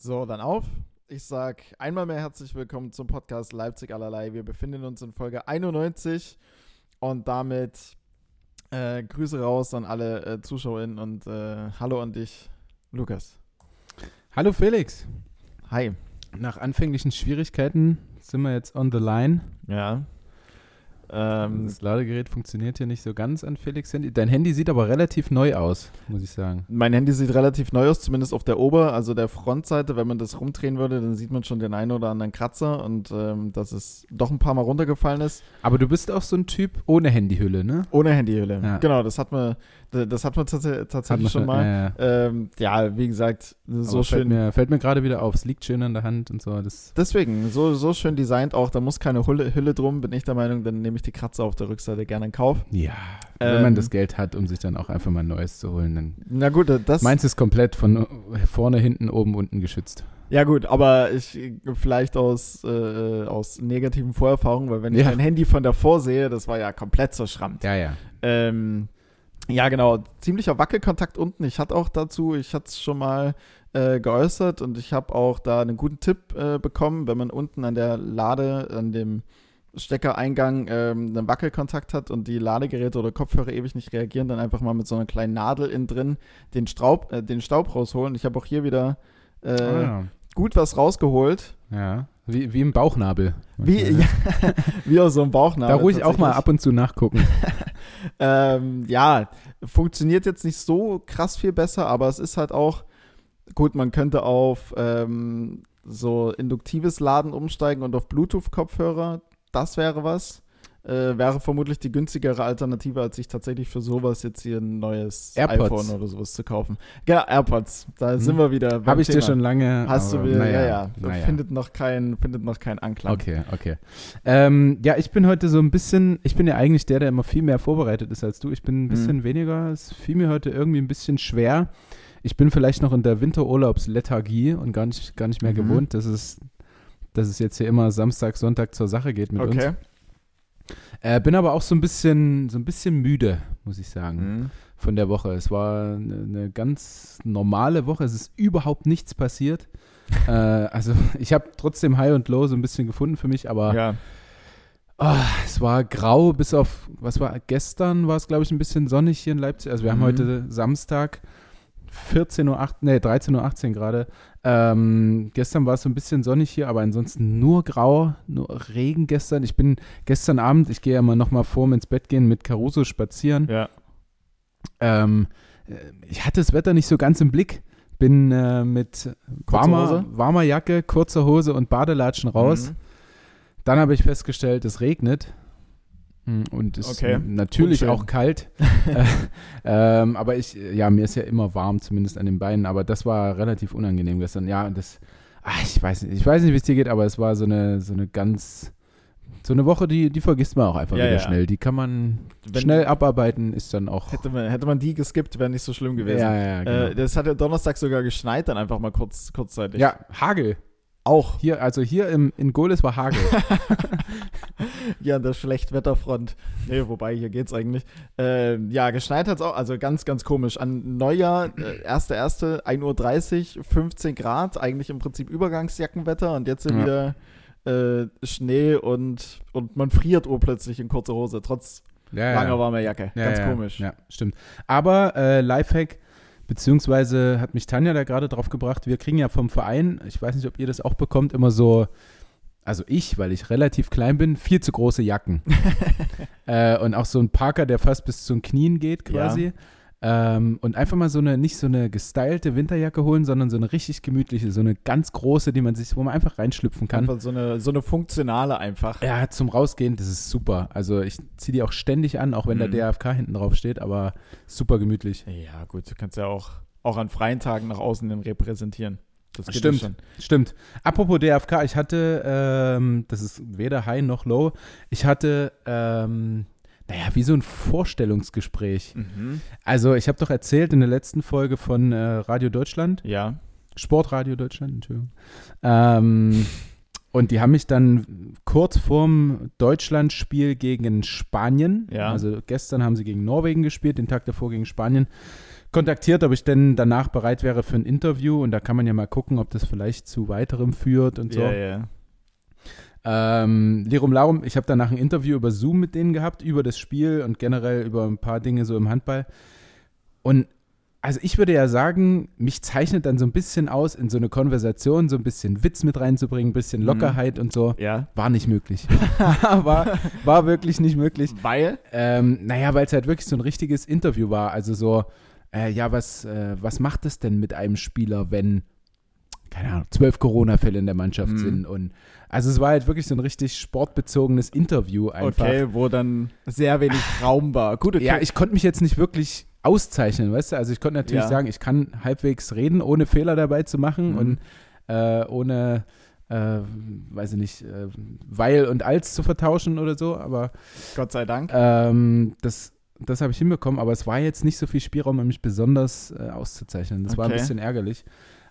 So, dann auf. Ich sag einmal mehr herzlich willkommen zum Podcast Leipzig allerlei. Wir befinden uns in Folge 91 und damit äh, Grüße raus an alle äh, ZuschauerInnen und äh, hallo an dich, Lukas. Hallo Felix. Hi. Nach anfänglichen Schwierigkeiten sind wir jetzt on the line. Ja. Ähm, das Ladegerät funktioniert hier nicht so ganz an Felix Handy. Dein Handy sieht aber relativ neu aus, muss ich sagen. Mein Handy sieht relativ neu aus, zumindest auf der Ober-, also der Frontseite. Wenn man das rumdrehen würde, dann sieht man schon den einen oder anderen Kratzer und ähm, dass es doch ein paar Mal runtergefallen ist. Aber du bist auch so ein Typ ohne Handyhülle, ne? Ohne Handyhülle. Ja. Genau, das hat man, das hat man tats tatsächlich hat man schon mal. Ja, ja. Ähm, ja, wie gesagt, so aber schön. Fällt mir, fällt mir gerade wieder auf. Es liegt schön an der Hand und so. Das Deswegen, so, so schön designt auch. Da muss keine Hülle, Hülle drum, bin ich der Meinung. Dann nehme ich die Kratzer auf der Rückseite gerne in Kauf. Ja, ähm, wenn man das Geld hat, um sich dann auch einfach mal ein neues zu holen, dann. Na gut, das. Meins ist komplett von vorne, hinten, oben, unten geschützt. Ja gut, aber ich vielleicht aus, äh, aus negativen Vorerfahrungen, weil wenn ich mein Handy von davor sehe, das war ja komplett zerschrammt. Ja, ja. Ähm, ja, genau. Ziemlicher Wackelkontakt unten. Ich hatte auch dazu, ich hatte es schon mal äh, geäußert und ich habe auch da einen guten Tipp äh, bekommen, wenn man unten an der Lade, an dem Steckereingang ähm, einen Wackelkontakt hat und die Ladegeräte oder Kopfhörer ewig nicht reagieren, dann einfach mal mit so einer kleinen Nadel innen drin den, Straub, äh, den Staub rausholen. Ich habe auch hier wieder äh, oh ja. gut was rausgeholt. Ja, wie, wie im Bauchnabel. Wie, ja, wie aus so einem Bauchnabel. Da ruhig auch mal ab und zu nachgucken. ähm, ja, funktioniert jetzt nicht so krass viel besser, aber es ist halt auch, gut, man könnte auf ähm, so induktives Laden umsteigen und auf Bluetooth-Kopfhörer. Das wäre was. Äh, wäre vermutlich die günstigere Alternative, als sich tatsächlich für sowas jetzt hier ein neues AirPods. iPhone oder sowas zu kaufen. Genau, AirPods. Da hm. sind wir wieder. Habe ich Thema. dir schon lange. Hast du wieder? Naja, ja, ja. Naja. Findet noch kein, findet noch kein Anklang. Okay, okay. Ähm, ja, ich bin heute so ein bisschen. Ich bin ja eigentlich der, der immer viel mehr vorbereitet ist als du. Ich bin ein bisschen mhm. weniger. Es fiel mir heute irgendwie ein bisschen schwer. Ich bin vielleicht noch in der Winterurlaubslethargie und gar nicht, gar nicht mehr mhm. gewohnt, dass es, dass es jetzt hier immer Samstag, Sonntag zur Sache geht mit okay. uns. Äh, bin aber auch so ein bisschen, so ein bisschen müde, muss ich sagen, mhm. von der Woche. Es war eine, eine, ganz normale Woche. Es ist überhaupt nichts passiert. äh, also ich habe trotzdem High und Low so ein bisschen gefunden für mich, aber ja. oh, es war grau bis auf, was war gestern, war es glaube ich ein bisschen sonnig hier in Leipzig. Also wir mhm. haben heute Samstag. 14.08 Uhr, nee, 13.18 Uhr gerade. Ähm, gestern war es so ein bisschen sonnig hier, aber ansonsten nur grau, nur Regen gestern. Ich bin gestern Abend, ich gehe ja mal nochmal vorm ins Bett gehen, mit Caruso spazieren. Ja. Ähm, äh, ich hatte das Wetter nicht so ganz im Blick. Bin äh, mit warmer, warmer Jacke, kurzer Hose und Badelatschen raus. Mhm. Dann habe ich festgestellt, es regnet. Hm, und ist okay. natürlich Unschön. auch kalt. Äh, ähm, aber ich, ja, mir ist ja immer warm, zumindest an den Beinen. Aber das war relativ unangenehm gestern. Ja, das, ach, ich weiß nicht, ich weiß nicht, wie es dir geht, aber es war so eine, so eine ganz, so eine Woche, die, die vergisst man auch einfach ja, wieder ja. schnell. Die kann man Wenn, schnell abarbeiten, ist dann auch. Hätte man, hätte man die geskippt, wäre nicht so schlimm gewesen. Ja, ja, genau. Äh, das hat ja Donnerstag sogar geschneit, dann einfach mal kurz, kurzzeitig. Ja, Hagel. Auch. Hier, also hier im, in Goles war Hagel. ja, an der Schlechtwetterfront. Nee, wobei, hier geht's eigentlich. Äh, ja, geschneit hat's auch, also ganz, ganz komisch. An Neujahr, äh, 1.1., 1.30 Uhr, 15 Grad, eigentlich im Prinzip Übergangsjackenwetter und jetzt sind ja. wieder äh, Schnee und, und man friert urplötzlich in kurzer Hose, trotz ja, langer ja. warmer Jacke. Ja, ganz komisch. Ja, stimmt. Aber äh, Lifehack, Beziehungsweise hat mich Tanja da gerade drauf gebracht, wir kriegen ja vom Verein, ich weiß nicht, ob ihr das auch bekommt, immer so, also ich, weil ich relativ klein bin, viel zu große Jacken. äh, und auch so ein Parker, der fast bis zu den Knien geht quasi. Ja. Ähm, und einfach mal so eine, nicht so eine gestylte Winterjacke holen, sondern so eine richtig gemütliche, so eine ganz große, die man sich, wo man einfach reinschlüpfen kann. Einfach so eine, so eine funktionale einfach. Ja, zum Rausgehen, das ist super. Also ich ziehe die auch ständig an, auch wenn mhm. der DFK hinten drauf steht, aber super gemütlich. Ja, gut, du kannst ja auch, auch an freien Tagen nach außen den repräsentieren. Das stimmt, stimmt. Apropos DFK, ich hatte, ähm, das ist weder High noch Low, ich hatte ähm, naja, wie so ein Vorstellungsgespräch. Mhm. Also, ich habe doch erzählt in der letzten Folge von äh, Radio Deutschland. Ja. Sportradio Deutschland, Entschuldigung. Ähm, Und die haben mich dann kurz vorm Deutschlandspiel gegen Spanien, Ja. also gestern haben sie gegen Norwegen gespielt, den Tag davor gegen Spanien, kontaktiert, ob ich denn danach bereit wäre für ein Interview. Und da kann man ja mal gucken, ob das vielleicht zu weiterem führt und so. Ja, ja. Ähm, Lirum Larum, ich habe danach ein Interview über Zoom mit denen gehabt, über das Spiel und generell über ein paar Dinge so im Handball. Und also ich würde ja sagen, mich zeichnet dann so ein bisschen aus, in so eine Konversation so ein bisschen Witz mit reinzubringen, ein bisschen Lockerheit und so. Ja. War nicht möglich. war, war wirklich nicht möglich. Weil? Ähm, naja, weil es halt wirklich so ein richtiges Interview war. Also so, äh, ja, was, äh, was macht es denn mit einem Spieler, wenn, keine Ahnung, zwölf Corona-Fälle in der Mannschaft Mhm. sind? Und also es war halt wirklich so ein richtig sportbezogenes Interview einfach. Okay, wo dann sehr wenig Raum war. Gut, okay. Ja, ich konnte mich jetzt nicht wirklich auszeichnen, weißt du? Also ich konnte natürlich Ja. sagen, ich kann halbwegs reden, ohne Fehler dabei zu machen Mhm. und äh, ohne, äh, weiß ich nicht, äh, weil und als zu vertauschen oder so, aber Gott sei Dank. ähm, das, das habe ich hinbekommen, aber es war jetzt nicht so viel Spielraum, um mich besonders äh, auszuzeichnen. Das war ein Okay. bisschen ärgerlich.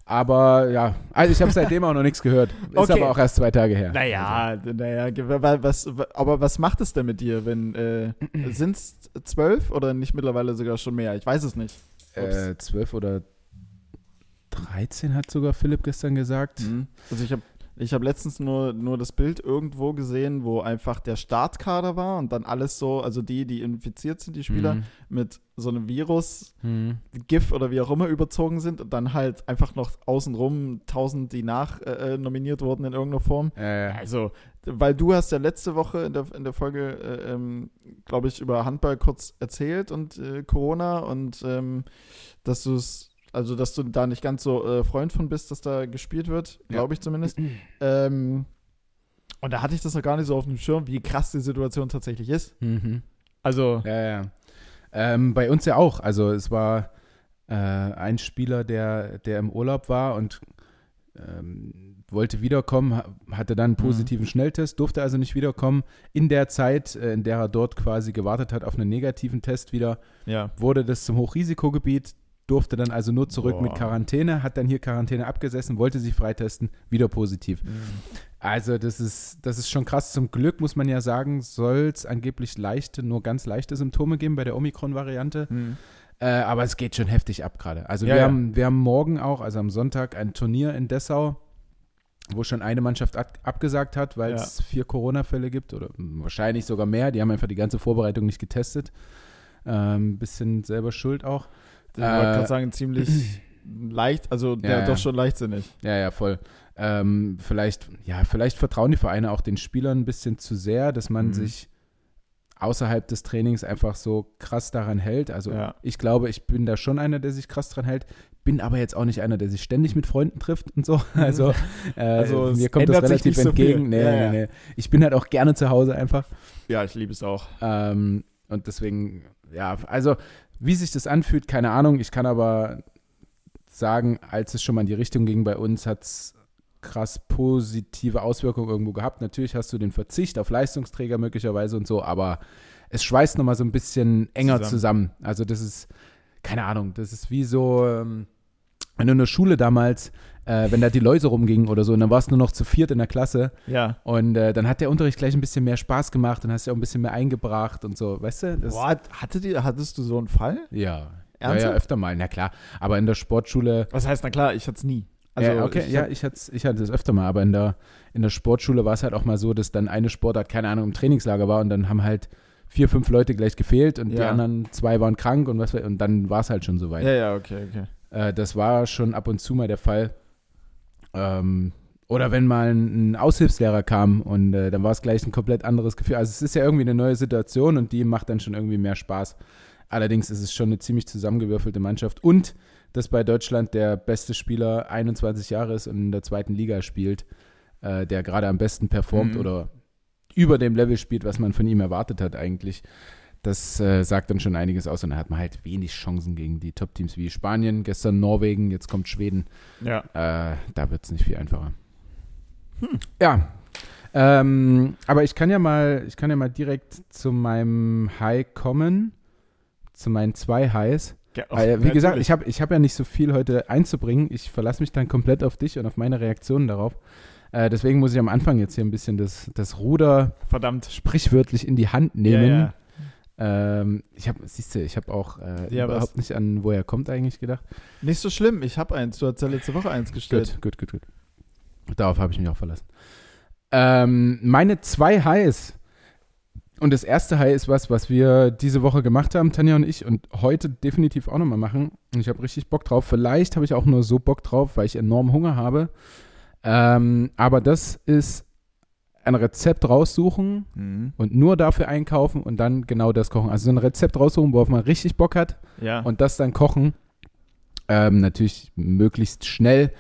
Aber ja, also ich habe seitdem auch noch nichts gehört. Ist Okay. aber auch erst zwei Tage her. Naja, naja, ge- wa- was, wa- aber was macht es denn mit dir, wenn, äh, sind es zwölf oder nicht mittlerweile sogar schon mehr? Ich weiß es nicht. Also, äh, 12 oder 13 hat sogar Philipp gestern gesagt. Mhm. Also ich habe ich hab letztens nur, nur das Bild irgendwo gesehen, wo einfach der Startkader war und dann alles so, also die, die infiziert sind, die Spieler, Mhm. mit so einem Virus, Mhm. GIF oder wie auch immer überzogen sind und dann halt einfach noch außenrum tausend, die nach äh, äh, nominiert wurden in irgendeiner Form. Äh, Also, weil du hast ja letzte Woche in der, in der Folge, äh, ähm, glaube ich, über Handball kurz erzählt und äh, Corona und ähm, dass du es, also dass du da nicht ganz so äh, Freund von bist, dass da gespielt wird, glaube ich zumindest. ähm, und da hatte ich das noch gar nicht so auf dem Schirm, wie krass die Situation tatsächlich ist. Mhm. Also, Ja, ja. Ähm, bei uns ja auch. Also es war äh, ein Spieler, der, der im Urlaub war und ähm, wollte wiederkommen, ha- hatte dann einen positiven Schnelltest, durfte also nicht wiederkommen. In der Zeit, äh, in der er dort quasi gewartet hat auf einen negativen Test wieder, ja. wurde das zum Hochrisikogebiet, durfte dann also nur zurück Boah. mit Quarantäne, hat dann hier Quarantäne abgesessen, wollte sich freitesten, wieder positiv. Also das ist, das ist schon krass. Zum Glück muss man ja sagen, soll es angeblich leichte, nur ganz leichte Symptome geben bei der Omikron-Variante. Mhm. Äh, aber es geht schon heftig ab gerade. Also Ja, wir, ja. Haben, wir haben morgen auch, also am Sonntag, ein Turnier in Dessau, wo schon eine Mannschaft ab, abgesagt hat, weil Ja. es vier Corona-Fälle gibt oder wahrscheinlich sogar mehr. Die haben einfach die ganze Vorbereitung nicht getestet. Ähm, bisschen selber schuld auch. Ich wollte Äh, gerade sagen, ziemlich leicht, also der Ja, ja. doch schon leichtsinnig. Ja, ja, voll. Ähm, vielleicht, ja, vielleicht vertrauen die Vereine auch den Spielern ein bisschen zu sehr, dass man Mhm. sich außerhalb des Trainings einfach so krass daran hält. Also Ja. ich glaube, ich bin da schon einer, der sich krass dran hält, bin aber jetzt auch nicht einer, der sich ständig mit Freunden trifft und so. Also, äh, Also, mir kommt das relativ so entgegen. viel. Nee, Ja, nee, ja. nee. Ich bin halt auch gerne zu Hause einfach. Ja, ich liebe es auch. Ähm, und deswegen, ja, also wie sich das anfühlt, keine Ahnung. Ich kann aber sagen, als es schon mal in die Richtung ging bei uns, hat es krass positive Auswirkungen irgendwo gehabt. Natürlich hast du den Verzicht auf Leistungsträger möglicherweise und so, aber es schweißt nochmal so ein bisschen enger zusammen. Zusammen. Also das ist, keine Ahnung, das ist wie so, ähm, wenn du in der Schule damals, äh, wenn da die Läuse rumgingen oder so, und dann warst du nur noch zu viert in der Klasse Ja. und äh, dann hat der Unterricht gleich ein bisschen mehr Spaß gemacht und hast ja auch ein bisschen mehr eingebracht und so, weißt du? Das, Boah, hatte die, hattest du so einen Fall? ja. Ja, ja, Ernsthaft? öfter mal, na klar. Aber in der Sportschule, Was heißt, na klar, ich hatte es nie. Also, ja, okay, ich ja, ich hatte ich hatte es öfter mal, aber in der, in der Sportschule war es halt auch mal so, dass dann eine Sportart, keine Ahnung, im Trainingslager war und dann haben halt vier, fünf Leute gleich gefehlt und die Ja. anderen zwei waren krank und was und dann war es halt schon soweit. Ja, ja, okay, okay. Äh, das war schon ab und zu mal der Fall. Ähm, oder wenn mal ein, ein Aushilfslehrer kam und äh, dann war es gleich ein komplett anderes Gefühl. Also es ist ja irgendwie eine neue Situation und die macht dann schon irgendwie mehr Spaß. Allerdings ist es schon eine ziemlich zusammengewürfelte Mannschaft und dass bei Deutschland der beste Spieler 21 Jahre ist und in der zweiten Liga spielt, äh, der gerade am besten performt Mhm. oder über dem Level spielt, was man von ihm erwartet hat eigentlich. Das äh, sagt dann schon einiges aus und da hat man halt wenig Chancen gegen die Top-Teams wie Spanien, gestern Norwegen, jetzt kommt Schweden. Ja. Äh, da wird es nicht viel einfacher. Ja. Ähm, aber ich kann ja mal, ich kann ja mal direkt zu meinem High kommen, zu meinen zwei Highs. Ja, Weil, wie gesagt, ich habe ich hab ja nicht so viel heute einzubringen. Ich verlasse mich dann komplett auf dich und auf meine Reaktionen darauf. Äh, deswegen muss ich am Anfang jetzt hier ein bisschen das, das Ruder Verdammt. sprichwörtlich in die Hand nehmen. Ja, ja. Ähm, ich habe, siehst du, ich habe auch äh, Ja, was? überhaupt nicht an, wo er kommt eigentlich gedacht. Nicht so schlimm, ich habe eins. Du hast ja letzte Woche eins gestellt. Gut, gut, gut, gut. Darauf habe ich mich auch verlassen. Ähm, meine zwei Highs. Und das erste High ist was, was wir diese Woche gemacht haben, Tanja und ich, und heute definitiv auch nochmal machen. Und ich habe richtig Bock drauf. Vielleicht habe ich auch nur so Bock drauf, weil ich enorm Hunger habe. Ähm, aber das ist ein Rezept raussuchen Mhm. und nur dafür einkaufen und dann genau das kochen. Also so ein Rezept raussuchen, worauf man richtig Bock hat Ja. und das dann kochen. Ähm, natürlich möglichst schnell.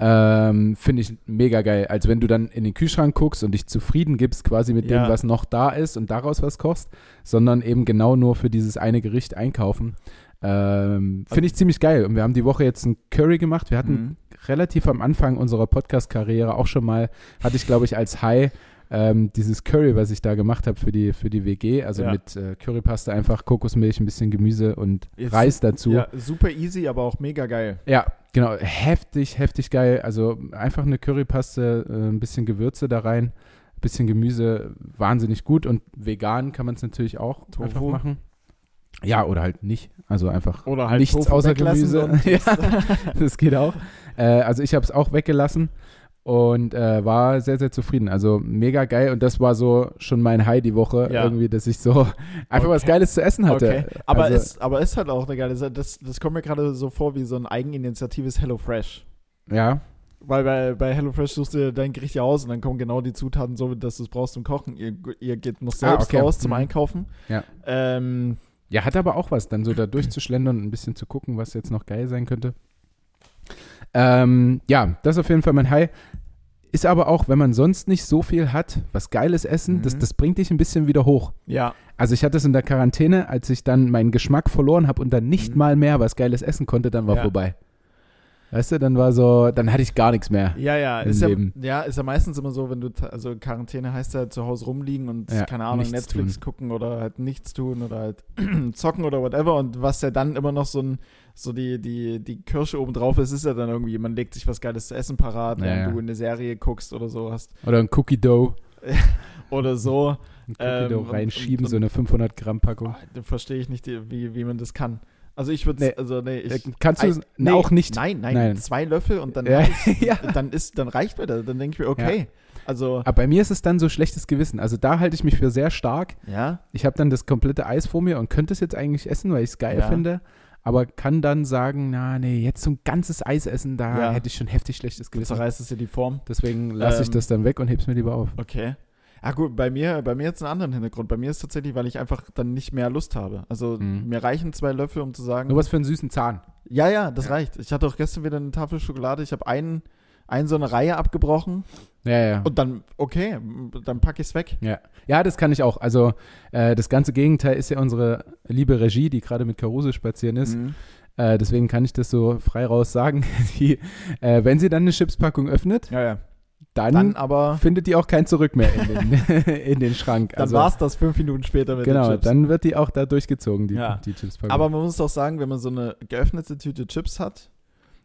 Ähm, Finde ich mega geil. Als wenn du dann in den Kühlschrank guckst und dich zufrieden gibst, quasi mit Ja. dem, was noch da ist und daraus was kochst, sondern eben genau nur für dieses eine Gericht einkaufen. Ähm, Finde ich ziemlich geil. Und wir haben die Woche jetzt ein Curry gemacht. Wir hatten Mhm. Relativ am Anfang unserer Podcast-Karriere auch schon mal, hatte ich glaube ich als High ähm, dieses Curry, was ich da gemacht habe für die, für die WG, also Ja. mit äh, Currypaste einfach Kokosmilch, ein bisschen Gemüse und Jetzt- Reis dazu. Ja, super easy, aber auch mega geil. Ja, genau. Heftig, heftig geil. Also einfach eine Currypaste, äh, ein bisschen Gewürze da rein, ein bisschen Gemüse, wahnsinnig gut. Und vegan kann man es natürlich auch Tofu. einfach machen. Ja, oder halt nicht. Also einfach Oder halt nichts Tofu außer Gemüse. und- ja, das geht auch. Äh, also ich habe es auch weggelassen und äh, war sehr, sehr zufrieden. Also mega geil. Und das war so schon mein High die Woche. Ja. Irgendwie, dass ich so einfach was Okay. Geiles zu essen hatte. Okay. Aber, also, ist, aber ist halt auch eine geile Sache. Das, das kommt mir gerade so vor wie so ein eigeninitiatives HelloFresh. ja, Weil bei, bei HelloFresh suchst du dein Gericht ja aus und dann kommen genau die Zutaten so, dass du es brauchst zum Kochen. Ihr, ihr geht noch Ah, selbst okay. raus zum Mhm. Einkaufen. Ja. Ähm, Ja, hat aber auch was, dann so da durchzuschlendern und ein bisschen zu gucken, was jetzt noch geil sein könnte. Ähm, ja, das ist auf jeden Fall mein High. Ist aber auch, wenn man sonst nicht so viel hat, was geiles Essen, das, Mhm. das bringt dich ein bisschen wieder hoch. ja. Also ich hatte es in der Quarantäne, als ich dann meinen Geschmack verloren habe und dann nicht Mhm. mal mehr was geiles essen konnte, dann war Ja. vorbei. Weißt du, dann war so, dann hatte ich gar nichts mehr. Ja, ja, Im ist ja, Leben. ja, ist ja meistens immer so, wenn du, also Quarantäne heißt ja zu Hause rumliegen und, Ja, keine Ahnung, Netflix tun. gucken oder halt nichts tun oder halt zocken oder whatever und was ja dann immer noch so ein, so die, die, die Kirsche oben drauf ist, ist ja dann irgendwie, man legt sich was Geiles zu essen parat, Ja, während ja. du eine Serie guckst oder so hast Oder ein Cookie Dough, oder so. ein Cookie Ähm, Dough und- reinschieben, und- so eine 500 Gramm Packung. Da verstehe ich nicht, wie, wie man das kann. Also ich würde, Nee. also nee, ich, Äh, Kannst du nee, auch nicht? Nein, nein, Nein. zwei Löffel und dann, Ja, reicht- ja. dann ist, dann reicht mir das. Dann denke ich mir, okay, also, Aber bei mir ist es dann so schlechtes Gewissen. Also da halte ich mich für sehr stark. ja, Ich habe dann das komplette Eis vor mir und könnte es jetzt eigentlich essen, weil ich es geil Ja. finde. Aber kann dann sagen, na nee, jetzt so ein ganzes Eis essen, da Ja. hätte ich schon heftig schlechtes Gewissen. zerreißt es dir die Form. Deswegen lasse ich Ähm, das dann weg und heb's mir lieber auf. Okay. Ja gut, bei mir, bei mir jetzt einen anderen Hintergrund. Bei mir ist tatsächlich, weil ich einfach dann nicht mehr Lust habe. Also Mhm. mir reichen zwei Löffel, um zu sagen, Nur was für einen süßen Zahn. ja, ja, das Ja. reicht. Ich hatte auch gestern wieder eine Tafel Schokolade. Ich habe einen, einen so eine Reihe abgebrochen Ja, ja. und dann, okay, dann packe ich es weg. Ja. ja, das kann ich auch. Also äh, das ganze Gegenteil ist ja unsere liebe Regie, die gerade mit Caruso spazieren ist. Mhm. Äh, deswegen kann ich das so frei raus sagen. Die, äh, wenn sie dann eine Chipspackung öffnet, Ja, ja. Dann, Dann aber, findet die auch kein Zurück mehr in den, in den Schrank. dann Also, war es das fünf Minuten später mit Genau, den Chips. dann wird die auch da durchgezogen, die, Ja. die Chipspackung. Aber man muss auch sagen, wenn man so eine geöffnete Tüte Chips hat,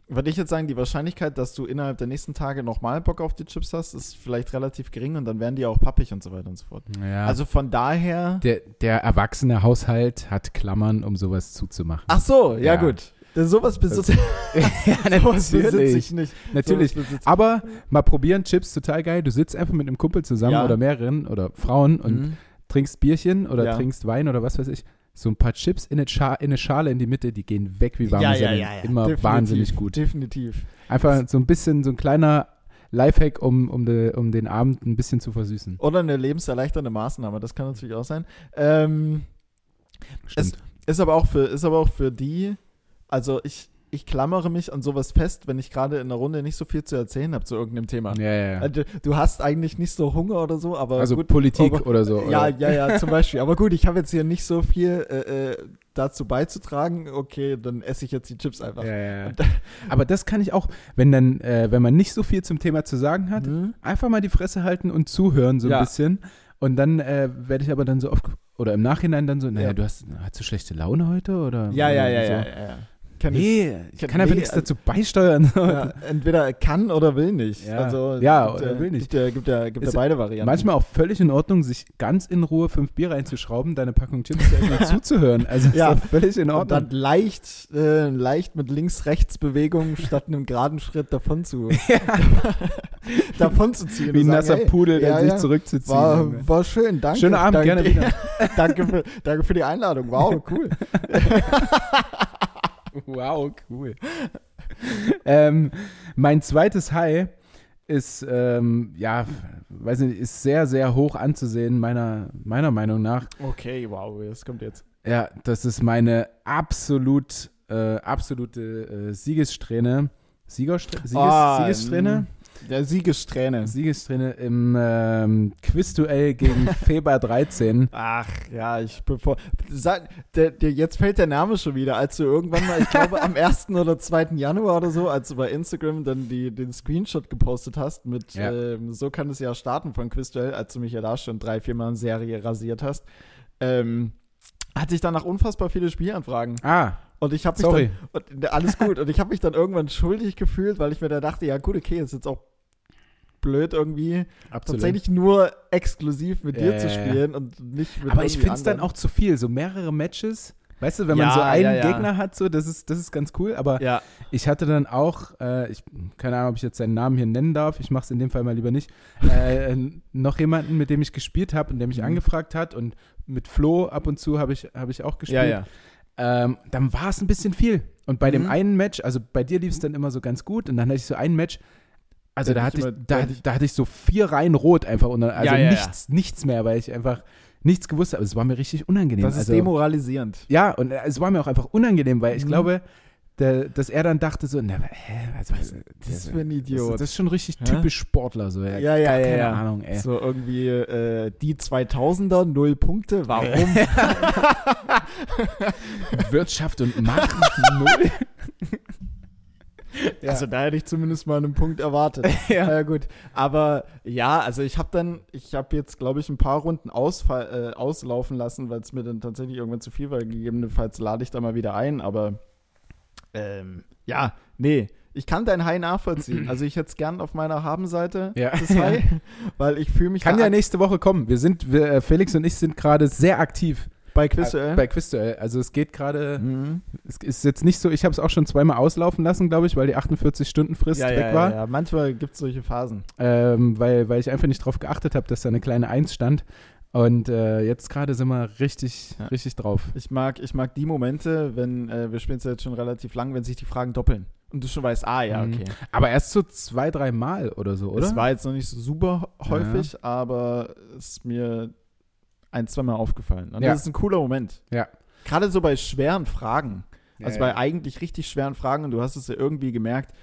würde ich jetzt sagen, die Wahrscheinlichkeit, dass du innerhalb der nächsten Tage nochmal Bock auf die Chips hast, ist vielleicht relativ gering und dann werden die auch pappig und so weiter und so fort. ja. Also von daher. der, der erwachsene Haushalt hat Klammern, um sowas zuzumachen. Ach so, ja, Ja. gut. Denn sowas besitze ja, sowas besitze ich nicht. Natürlich. Aber mal probieren, Chips, total geil. Du sitzt einfach mit einem Kumpel zusammen Ja. oder mehreren oder Frauen und Mhm. trinkst Bierchen oder Ja. trinkst Wein oder was weiß ich. So ein paar Chips in eine, Scha in eine Schale in die Mitte, die gehen weg wie warme ja, ja, ja, ja. Immer Definitiv, wahnsinnig gut. Definitiv. Einfach so ein bisschen, so ein kleiner Lifehack, um, um, de, um den Abend ein bisschen zu versüßen. Oder eine lebenserleichternde Maßnahme, das kann natürlich auch sein. Ähm, Stimmt. ist, aber auch für, ist aber auch für die, also ich, ich klammere mich an sowas fest, wenn ich gerade in einer Runde nicht so viel zu erzählen habe zu irgendeinem Thema. ja, ja, ja. Also, du hast eigentlich nicht so Hunger oder so, aber Also gut. Politik aber- oder so. Ja, oder? ja, ja, zum Beispiel. Aber gut, ich habe jetzt hier nicht so viel äh, äh, dazu beizutragen. Okay, dann esse ich jetzt die Chips einfach. Ja, ja, ja. Aber das kann ich auch, wenn dann, äh, wenn man nicht so viel zum Thema zu sagen hat, Mhm. einfach mal die Fresse halten und zuhören so ein Ja. bisschen. Und dann äh, werde ich aber dann so oft, oder im Nachhinein dann so, naja, Ja. du hast, hast du schlechte Laune heute? Oder Ja, ja, ja, so. ja, ja, ja. Kann Nee, ich kann- kann einfach nee, nichts also- dazu beisteuern. ja, entweder kann oder will nicht. Ja. Also, Ja, gibt oder will nicht. Gibt ja, gibt ja, gibt ja beide Varianten. Manchmal auch völlig in Ordnung, sich ganz in Ruhe fünf Bier reinzuschrauben, deine Packung Chips und zuzuhören. Also Ja. völlig in und Ordnung. dann leicht, äh, leicht mit Links-Rechts-Bewegung statt einem geraden Schritt davon zu, davon zu ziehen. Wie und ein nasser hey, Pudel, der sich zurückzuziehen. War, war schön, danke. Schönen Abend, danke, gerne wieder. danke, für, danke für die Einladung. Wow, cool. Wow, cool. ähm, mein zweites High ist, ähm, ja, weiß nicht, ist sehr, sehr hoch anzusehen, meiner, meiner Meinung nach. Okay, wow, das kommt jetzt. Ja, das ist meine absolut, äh, absolute äh, Siegessträhne. Siegerstr Sieges Ah, Siegessträhne? Der Siegessträhne. Siegessträhne im ähm, Quizduell gegen Feber 13. Ach ja, ich bevor. Sag, der, der, jetzt fällt der Name schon wieder, als du irgendwann mal, ich glaube am 1. oder 2. Januar oder so, als du bei Instagram dann die, den Screenshot gepostet hast mit Ja. ähm, So kann es ja starten von Quizduell, als du mich ja da schon drei, vier Mal in Serie rasiert hast, ähm, hatte ich danach unfassbar viele Spielanfragen. Ah, Und ich habe mich Sorry. dann, und, alles gut, und ich habe mich dann irgendwann schuldig gefühlt, weil ich mir da dachte, ja gut, okay, ist jetzt auch blöd irgendwie, absolut. tatsächlich nur exklusiv mit dir zu spielen und nicht mit Aber ich finde es dann auch zu viel. So mehrere Matches. Weißt du, wenn man Ja, so einen ja, ja. Gegner hat, so, das ist, das ist ganz cool. Aber Ja, ich hatte dann auch, äh, ich, keine Ahnung, ob ich jetzt seinen Namen hier nennen darf, ich mache es in dem Fall mal lieber nicht, äh, noch jemanden, mit dem ich gespielt habe und der mich Mhm. angefragt hat und mit Flo ab und zu habe ich, hab ich auch gespielt. Ähm, dann war es ein bisschen viel. Und bei dem Mhm. einen Match, also bei dir lief es dann immer so ganz gut und dann hatte ich so ein Match, also Da da hatte ich immer- da, hatte hatte ich, da hatte ich so vier Reihen rot einfach unter, also Ja, ja, ja. nichts, nichts mehr, weil ich einfach nichts gewusst habe. Es war mir richtig unangenehm. Das ist also, demoralisierend. ja, und äh, es war mir auch einfach unangenehm, weil ich Mhm. glaube, der, dass er dann dachte so, na, hä, was, was, Das ist für ein das, Idiot. das ist schon richtig Hä? typisch Sportler, so. Ja, ja, gar ja, Keine ja. Ahnung, ey. So irgendwie äh, die 2000er, null Punkte. Warum? Wirtschaft und Macht null. Ja. Also da hätte ich zumindest mal einen Punkt erwartet. Ja. ja. gut. Aber ja, also ich habe dann, ich habe jetzt, glaube ich, ein paar Runden ausfall, äh, auslaufen lassen, weil es mir dann tatsächlich irgendwann zu viel war. Gegebenenfalls lade ich da mal wieder ein, aber ähm, ja, nee. Ich kann dein High nachvollziehen. Also ich hätte es gern auf meiner Habenseite, Ja. das High, weil ich fühle mich Kann ja nächste Woche kommen. Wir sind, wir, äh, Felix und ich sind gerade sehr aktiv bei Quizduell. äh, bei Quizduell. Also es geht gerade, Mhm. es ist jetzt nicht so, ich habe es auch schon zweimal auslaufen lassen, glaube ich, weil die 48-Stunden-Frist Ja, weg ja, war. ja, ja. Manchmal gibt es solche Phasen. ähm, weil, weil ich einfach nicht drauf geachtet habe, dass da eine kleine Eins stand. Und äh, jetzt gerade sind wir richtig, Ja. richtig drauf. Ich mag, ich mag die Momente, wenn, äh, wir spielen es ja jetzt schon relativ lang, wenn sich die Fragen doppeln. Und du schon weißt, ah ja, Mhm. okay. Aber erst so zwei, drei Mal oder so, oder? Es war jetzt noch nicht so super häufig, aber es ist mir ein, zweimal aufgefallen. Und Ja. das ist ein cooler Moment. Ja. Gerade so bei schweren Fragen. Also ja. bei eigentlich richtig schweren Fragen, und du hast es ja irgendwie gemerkt,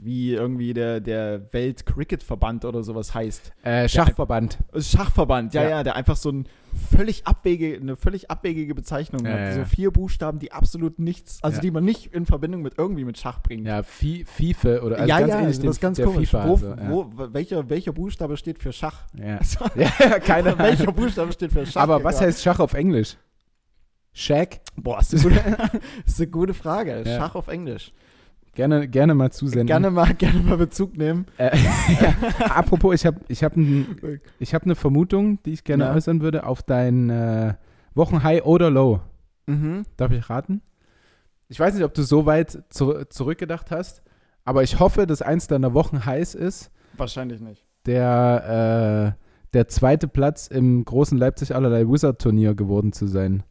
wie irgendwie der, der Welt-Cricket-Verband oder sowas heißt. äh, Schachverband. Schachverband, ja, Ja. ja, der einfach so ein völlig abwege, eine völlig abwegige Bezeichnung Ja, hat. ja, So vier Buchstaben, die absolut nichts, also die man nicht in Verbindung mit irgendwie mit Schach bringt. Ja, Fi- FIFA oder also ja, ganz ja, ähnlich also das ist ganz der komisch. FIFA. wo, also, wo, welcher, welcher Buchstabe steht für Schach? Ja. Also, ja, keine Ahnung. welcher Buchstabe steht für Schach? Aber was heißt Schach auf Englisch? Shaq? Boah, ist eine gute, ist eine gute Frage. Schach auf Englisch. Gerne, gerne mal zusenden. Gerne mal, gerne mal Bezug nehmen. Äh, ja, apropos, ich habe ich hab ein, ich hab eine Vermutung, die ich gerne Ja. äußern würde auf dein äh, Wochenhigh oder Low. Mhm. Darf ich raten? Ich weiß nicht, ob du so weit zu, zurückgedacht hast, aber ich hoffe, dass eins deiner Wochenhighs ist, Wahrscheinlich nicht. der, äh, der zweite Platz im großen Leipzig allerlei Wizard-Turnier geworden zu sein.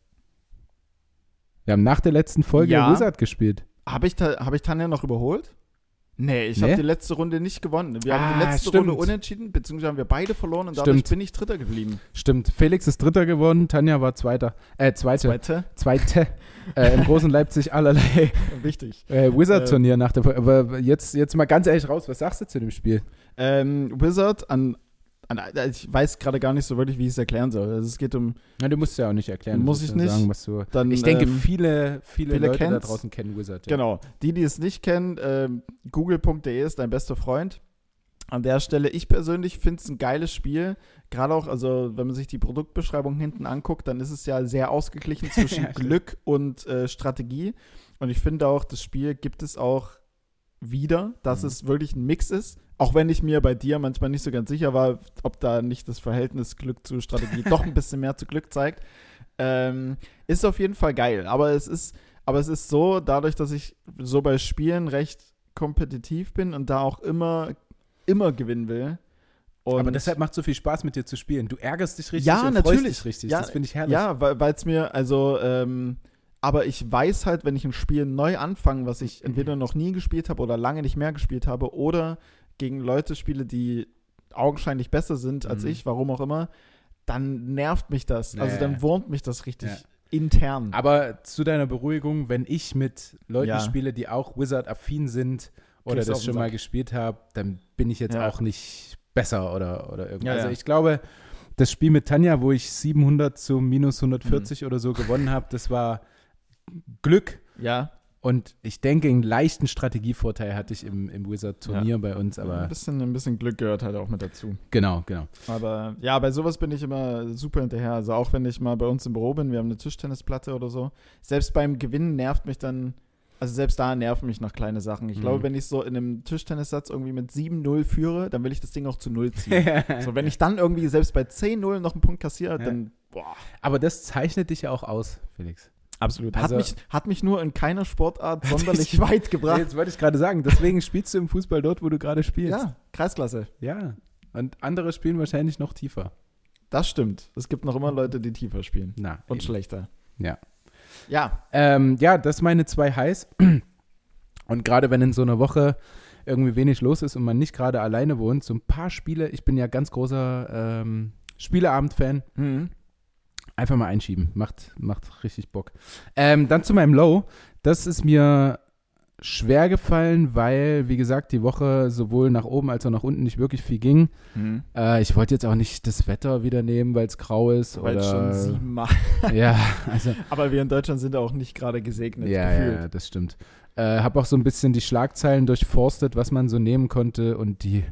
Wir haben nach der letzten Folge Ja. Wizard gespielt. Habe ich, Ta- hab ich Tanja noch überholt? Nee, ich Nee? habe die letzte Runde nicht gewonnen. Wir haben die Ah, letzte stimmt. Runde unentschieden, beziehungsweise haben wir beide verloren und dadurch Stimmt. bin ich Dritter geblieben. Stimmt, Felix ist Dritter geworden, Tanja war Zweiter. Äh, Zweite. Zweite, Zweite. äh, Im großen Leipzig allerlei wichtig. äh, Wizard-Turnier nach der Folge. Aber jetzt, jetzt mal ganz ehrlich raus, was sagst du zu dem Spiel? Ähm, Wizard an, ich weiß gerade gar nicht so wirklich, wie ich es erklären soll. Also es geht um Na, du musst ja auch nicht erklären. Muss ich nicht. Sagen, was du dann. ich denke, ähm, viele, viele, viele Leute da draußen kennen Wizard. Ja. Genau. Die, die es nicht kennen, ähm, google.de ist dein bester Freund. An der Stelle, ich persönlich finde es ein geiles Spiel. Gerade auch, also wenn man sich die Produktbeschreibung hinten anguckt, dann ist es ja sehr ausgeglichen zwischen Ja. Glück und äh, Strategie. Und ich finde auch, das Spiel gibt es auch wieder, dass Mhm. es wirklich ein Mix ist. Auch wenn ich mir bei dir manchmal nicht so ganz sicher war, ob da nicht das Verhältnis Glück zu Strategie doch ein bisschen mehr zu Glück zeigt. Ähm, ist auf jeden Fall geil. Aber es ist, aber es ist so, dadurch, dass ich so bei Spielen recht kompetitiv bin und da auch immer, immer gewinnen will. Aber deshalb macht es so viel Spaß, mit dir zu spielen. Du ärgerst dich richtig Ja, und natürlich. freust dich richtig. Ja, das finde ich herrlich. Ja, weil es mir, also, ähm, aber ich weiß halt, wenn ich ein Spiel neu anfange, was ich entweder noch nie gespielt habe oder lange nicht mehr gespielt habe, oder gegen Leute spiele, die augenscheinlich besser sind als Mhm. ich, warum auch immer, dann nervt mich das. Ja, also dann wurmt mich das richtig Ja. intern. Aber zu deiner Beruhigung, wenn ich mit Leuten Ja. spiele, die auch Wizard-affin sind oder Kriegst du das schon mal gespielt haben, dann bin ich jetzt Ja. auch nicht besser oder, oder irgendwas. Ja, also ich glaube, das Spiel mit Tanja, wo ich 700 zu minus 140 Mhm. oder so gewonnen habe, das war Glück. ja, Und ich denke, einen leichten Strategievorteil hatte ich im, im Wizard-Turnier bei uns, ein, aber bisschen, ein bisschen Glück gehört halt auch mit dazu. genau, genau. Aber ja, bei sowas bin ich immer super hinterher. Also auch wenn ich mal bei uns im Büro bin, wir haben eine Tischtennisplatte oder so. Selbst beim Gewinnen nervt mich dann, also selbst da nerven mich noch kleine Sachen. Ich Mhm. glaube, wenn ich so in einem Tischtennissatz irgendwie mit 7-0 führe, dann will ich das Ding auch zu 0 ziehen. so, wenn ich dann irgendwie selbst bei 10-0 noch einen Punkt kassiere, Ja. dann, boah. aber das zeichnet dich ja auch aus, Felix. Absolut. Hat, Also- mich, hat mich nur in keiner Sportart sonderlich weit gebracht. Jetzt wollte ich gerade sagen, deswegen spielst du im Fußball dort, wo du gerade spielst. Ja, Kreisklasse. Ja. Und andere spielen wahrscheinlich noch tiefer. Das stimmt. Es gibt noch immer Leute, die tiefer spielen. Na, Und eben. schlechter. Ja. Ja. Ähm, ja, das meine zwei Highs. Und gerade wenn in so einer Woche irgendwie wenig los ist und man nicht gerade alleine wohnt, so ein paar Spiele, ich bin ja ganz großer ähm, Spieleabend-Fan, Mhm. Einfach mal einschieben. Macht, macht richtig Bock. Ähm, dann zu meinem Low. Das ist mir schwer gefallen, weil, wie gesagt, die Woche sowohl nach oben als auch nach unten nicht wirklich viel ging. Mhm. Äh, ich wollte jetzt auch nicht das Wetter wieder nehmen, weil es grau ist. Weil es schon siebenmal. Ja, also Aber wir in Deutschland sind auch nicht gerade gesegnet. ja, gefühlt. ja, das stimmt. Äh, habe auch so ein bisschen die Schlagzeilen durchforstet, was man so nehmen konnte und die,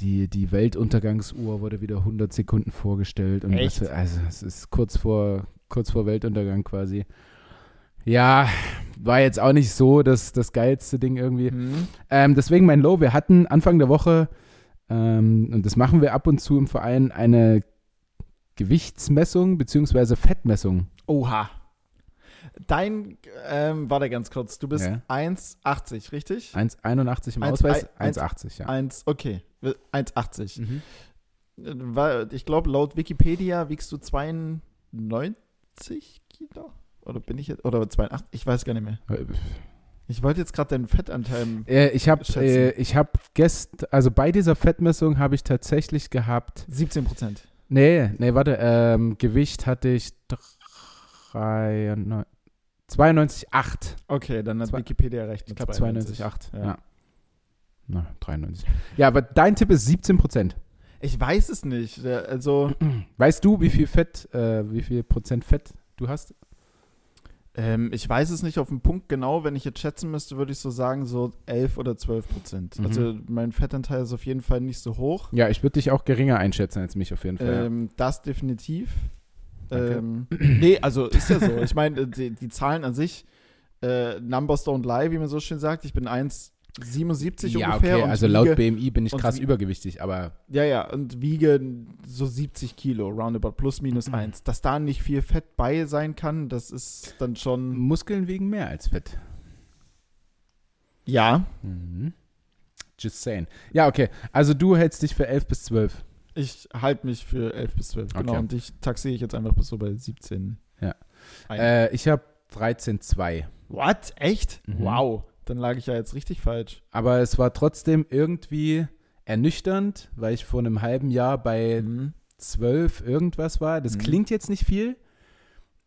die, die Weltuntergangsuhr wurde wieder 100 Sekunden vorgestellt. Und Echt? Für- also es ist kurz vor, kurz vor Weltuntergang quasi. Ja, war jetzt auch nicht so das, das geilste Ding irgendwie. Mhm. Ähm, deswegen mein Low. Wir hatten Anfang der Woche, ähm, und das machen wir ab und zu im Verein, eine Gewichtsmessung bzw. Fettmessung. Oha. Dein, ähm, warte ganz kurz, du bist Ja. 1,80, richtig? 1,81 im Eins- Ausweis, eins- 1,80, ja. 1, okay, 1,80. Mhm. Äh, Ich glaube, laut Wikipedia wiegst du 92 Kilo? Oder bin ich jetzt, oder 82, ich weiß gar nicht mehr. Ich wollte jetzt gerade deinen Fettanteil, Äh, ich habe äh, ich habe gest also bei dieser Fettmessung habe ich tatsächlich gehabt, 17 Prozent. nee, nee, warte, ähm, Gewicht hatte ich 93 92,8. Okay, dann hat Zwei- Wikipedia recht. Ich glaube 92,8. Ja. Ja. Na, 93. Ja, aber dein Tipp ist 17 Prozent. Ich weiß es nicht. Also, Weißt du, wie viel Fett, äh, wie viel Prozent Fett du hast? ähm, ich weiß es nicht auf den Punkt genau. Wenn ich jetzt schätzen müsste, würde ich so sagen, so 11 oder 12 Prozent. Mhm. Also, mein Fettanteil ist auf jeden Fall nicht so hoch. Ja, ich würde dich auch geringer einschätzen als mich auf jeden Fall. Ähm, das definitiv. Ähm, nee, also ist ja so. Ich meine, die, die Zahlen an sich, äh, Numbers don't lie, wie man so schön sagt. Ich bin 1,77 ja, ungefähr. okay, also wiege, laut BMI bin ich krass übergewichtig, aber Ja, ja, und wiege so 70 Kilo, roundabout, plus minus Mhm. eins. Dass da nicht viel Fett bei sein kann, das ist dann schon. Muskeln wiegen mehr als Fett. Ja, Mhm. Just saying. Ja, okay. Also du hältst dich für 11 bis 12. ich halte mich für 11 bis 12. Genau, Okay. und ich taxiere ich jetzt einfach bis so bei 17. Ja. Äh, ich habe 13,2. What? Echt? Mhm. Wow. Dann lag ich ja jetzt richtig falsch. Aber es war trotzdem irgendwie ernüchternd, weil ich vor einem halben Jahr bei Mhm. 12 irgendwas war. Das Mhm. klingt jetzt nicht viel,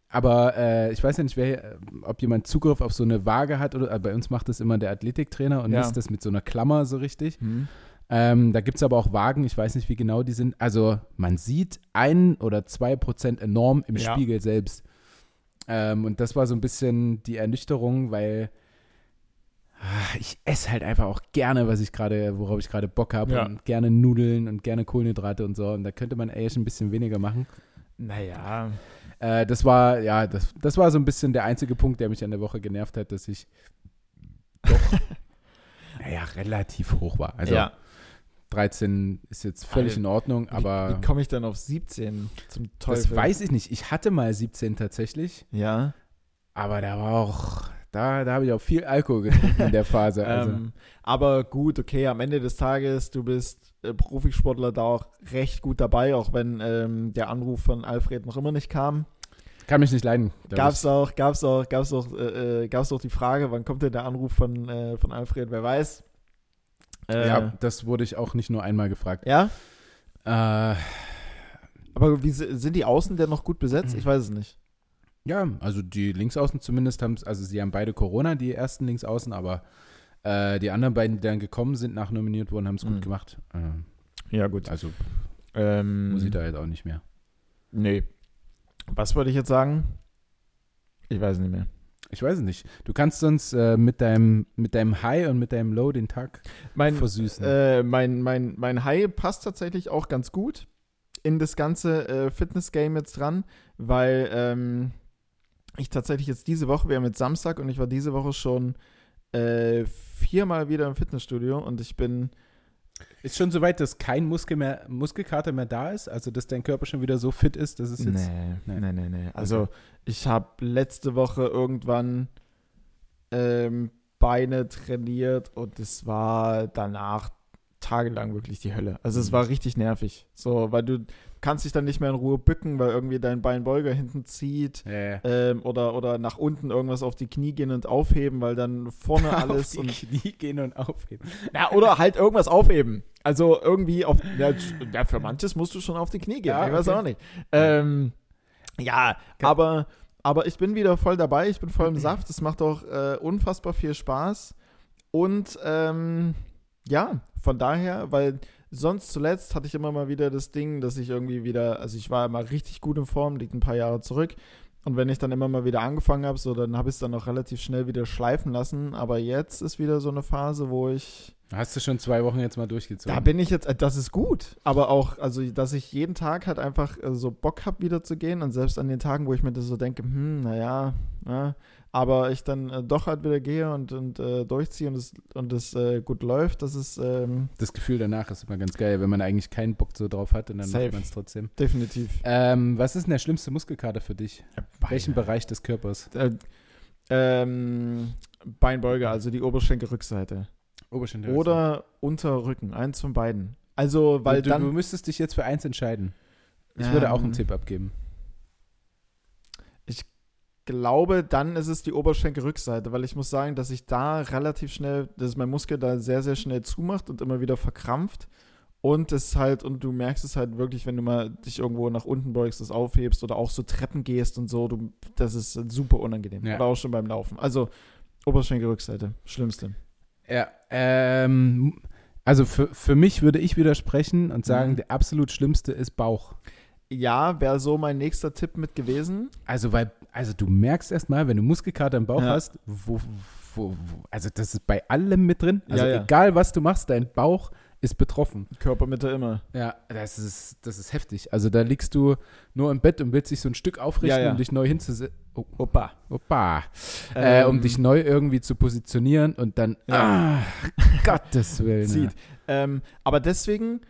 aber äh, ich weiß ja nicht, wer, äh, ob jemand Zugriff auf so eine Waage hat. Oder, äh, bei uns macht das immer der Athletiktrainer und Ja. misst das mit so einer Klammer so richtig. Mhm. Ähm, da gibt es aber auch Wagen, ich weiß nicht, wie genau die sind. Also man sieht ein oder zwei Prozent enorm im Ja. Spiegel selbst. Ähm, und das war so ein bisschen die Ernüchterung, weil ah, ich esse halt einfach auch gerne, was ich gerade, worauf ich gerade Bock habe Ja. und gerne Nudeln und gerne Kohlenhydrate und so. Und da könnte man echt ein bisschen weniger machen. Naja. Äh, das war, ja, das, das war so ein bisschen der einzige Punkt, der mich an der Woche genervt hat, dass ich doch, naja, relativ hoch war. Also ja. 13 ist jetzt völlig Alter, in Ordnung, aber wie, wie komme ich dann auf 17 zum Teufel? das weiß ich nicht. Ich hatte mal 17 tatsächlich, Ja. aber da war auch, da, da habe ich auch viel Alkohol getrunken in der Phase. Also. Ähm, aber gut, okay, am Ende des Tages, du bist äh, Profisportler da auch recht gut dabei, auch wenn ähm, der Anruf von Alfred noch immer nicht kam. Kann mich nicht leiden. Gab es ich. auch, gab's auch, gab's auch, äh, äh, gab's auch die Frage, wann kommt denn der Anruf von, äh, von Alfred, wer weiß. Äh, Ja, das wurde ich auch nicht nur einmal gefragt. ja, Äh, aber wie si- sind die Außen denn noch gut besetzt? Ich weiß es nicht. ja, also die Linksaußen zumindest haben also sie haben beide Corona, die ersten Linksaußen, aber äh, die anderen beiden, die dann gekommen sind, nach nominiert wurden, haben es Mhm. gut gemacht. Äh, Ja, gut. also Ähm, muss ich da jetzt auch nicht mehr. Nee. Was wollte ich jetzt sagen? Ich weiß nicht mehr. Ich weiß es nicht. Du kannst uns äh, mit, deinem, mit deinem High und mit deinem Low den Tag Mein, versüßen. äh, mein, mein, mein High passt tatsächlich auch ganz gut in das ganze äh, Fitness-Game jetzt dran, weil ähm, ich tatsächlich jetzt diese Woche, wir haben jetzt Samstag und ich war diese Woche schon äh, viermal wieder im Fitnessstudio und ich bin ist schon so weit, dass kein Muskel mehr, Muskelkater mehr da ist? Also, dass dein Körper schon wieder so fit ist, dass es jetzt. Nee, Nee. nee, nee, nee. Also ich habe letzte Woche irgendwann ähm, Beine trainiert und es war danach tagelang wirklich die Hölle. Also es Mhm. war richtig nervig. So, weil du kannst dich dann nicht mehr in Ruhe bücken, weil irgendwie dein Beinbeuger hinten zieht. Ja. Ähm, oder, oder nach unten irgendwas auf die Knie gehen und aufheben, weil dann vorne alles auf die Knie gehen und aufheben. ja, oder halt irgendwas aufheben. Also irgendwie auf. Ja, ja, für manches musst du schon auf die Knie gehen. Ja, ich weiß okay. auch nicht. Ähm, ja, aber, aber ich bin wieder voll dabei. Ich bin voll im Saft. Es macht auch äh, unfassbar viel Spaß. Und ähm, ja, von daher, weil sonst zuletzt hatte ich immer mal wieder das Ding, dass ich irgendwie wieder, also ich war immer richtig gut in Form, liegt ein paar Jahre zurück. Und wenn ich dann immer mal wieder angefangen habe, so dann habe ich es dann auch relativ schnell wieder schleifen lassen. Aber jetzt ist wieder so eine Phase, wo ich Hast du schon zwei Wochen jetzt mal durchgezogen? da bin ich jetzt, äh, das ist gut, aber auch, also, dass ich jeden Tag halt einfach äh, so Bock habe, wieder zu gehen und selbst an den Tagen, wo ich mir das so denke, hm, naja, ja, aber ich dann äh, doch halt wieder gehe und, und äh, durchziehe und es, und es äh, gut läuft, das ist ähm, das Gefühl danach ist immer ganz geil, wenn man eigentlich keinen Bock so drauf hat und dann Safe. macht man es trotzdem. definitiv. Ähm, was ist denn der schlimmste Muskelkater für dich? Welchen Bereich des Körpers? Äh, ähm, Beinbeuger, also die Oberschenkelrückseite. Oberschenkel. Oder Unterrücken, eins von beiden. Also, weil du, dann. du müsstest dich jetzt für eins entscheiden. Ich würde auch einen Ähm, Tipp abgeben. glaube, dann ist es die Oberschenkelrückseite, weil ich muss sagen, dass ich da relativ schnell, dass mein Muskel da sehr, sehr schnell zumacht und immer wieder verkrampft. Und es halt, und du merkst es halt wirklich, wenn du mal dich irgendwo nach unten beugst, das aufhebst oder auch so Treppen gehst und so, du, das ist super unangenehm. Ja. Oder auch schon beim Laufen. Also Oberschenkelrückseite, schlimmste. Ja, ähm, also für, für mich würde ich widersprechen und sagen, Mhm. der absolut schlimmste ist Bauch. Ja, wäre so mein nächster Tipp mit gewesen. Also, weil, also du merkst erstmal, wenn du Muskelkater im Bauch Ja. hast, wo, wo, wo, also das ist bei allem mit drin. Also Ja, ja. egal was du machst, dein Bauch ist betroffen. Körpermitte immer. Ja, das ist, das ist heftig. Also da liegst du nur im Bett und willst dich so ein Stück aufrichten, Ja, ja. um dich neu hinzusetzen. Oh, Opa. Opa. äh, um Ähm, dich neu irgendwie zu positionieren und dann, Ja. ah, Gottes Willen. zieht. Ähm, aber deswegen,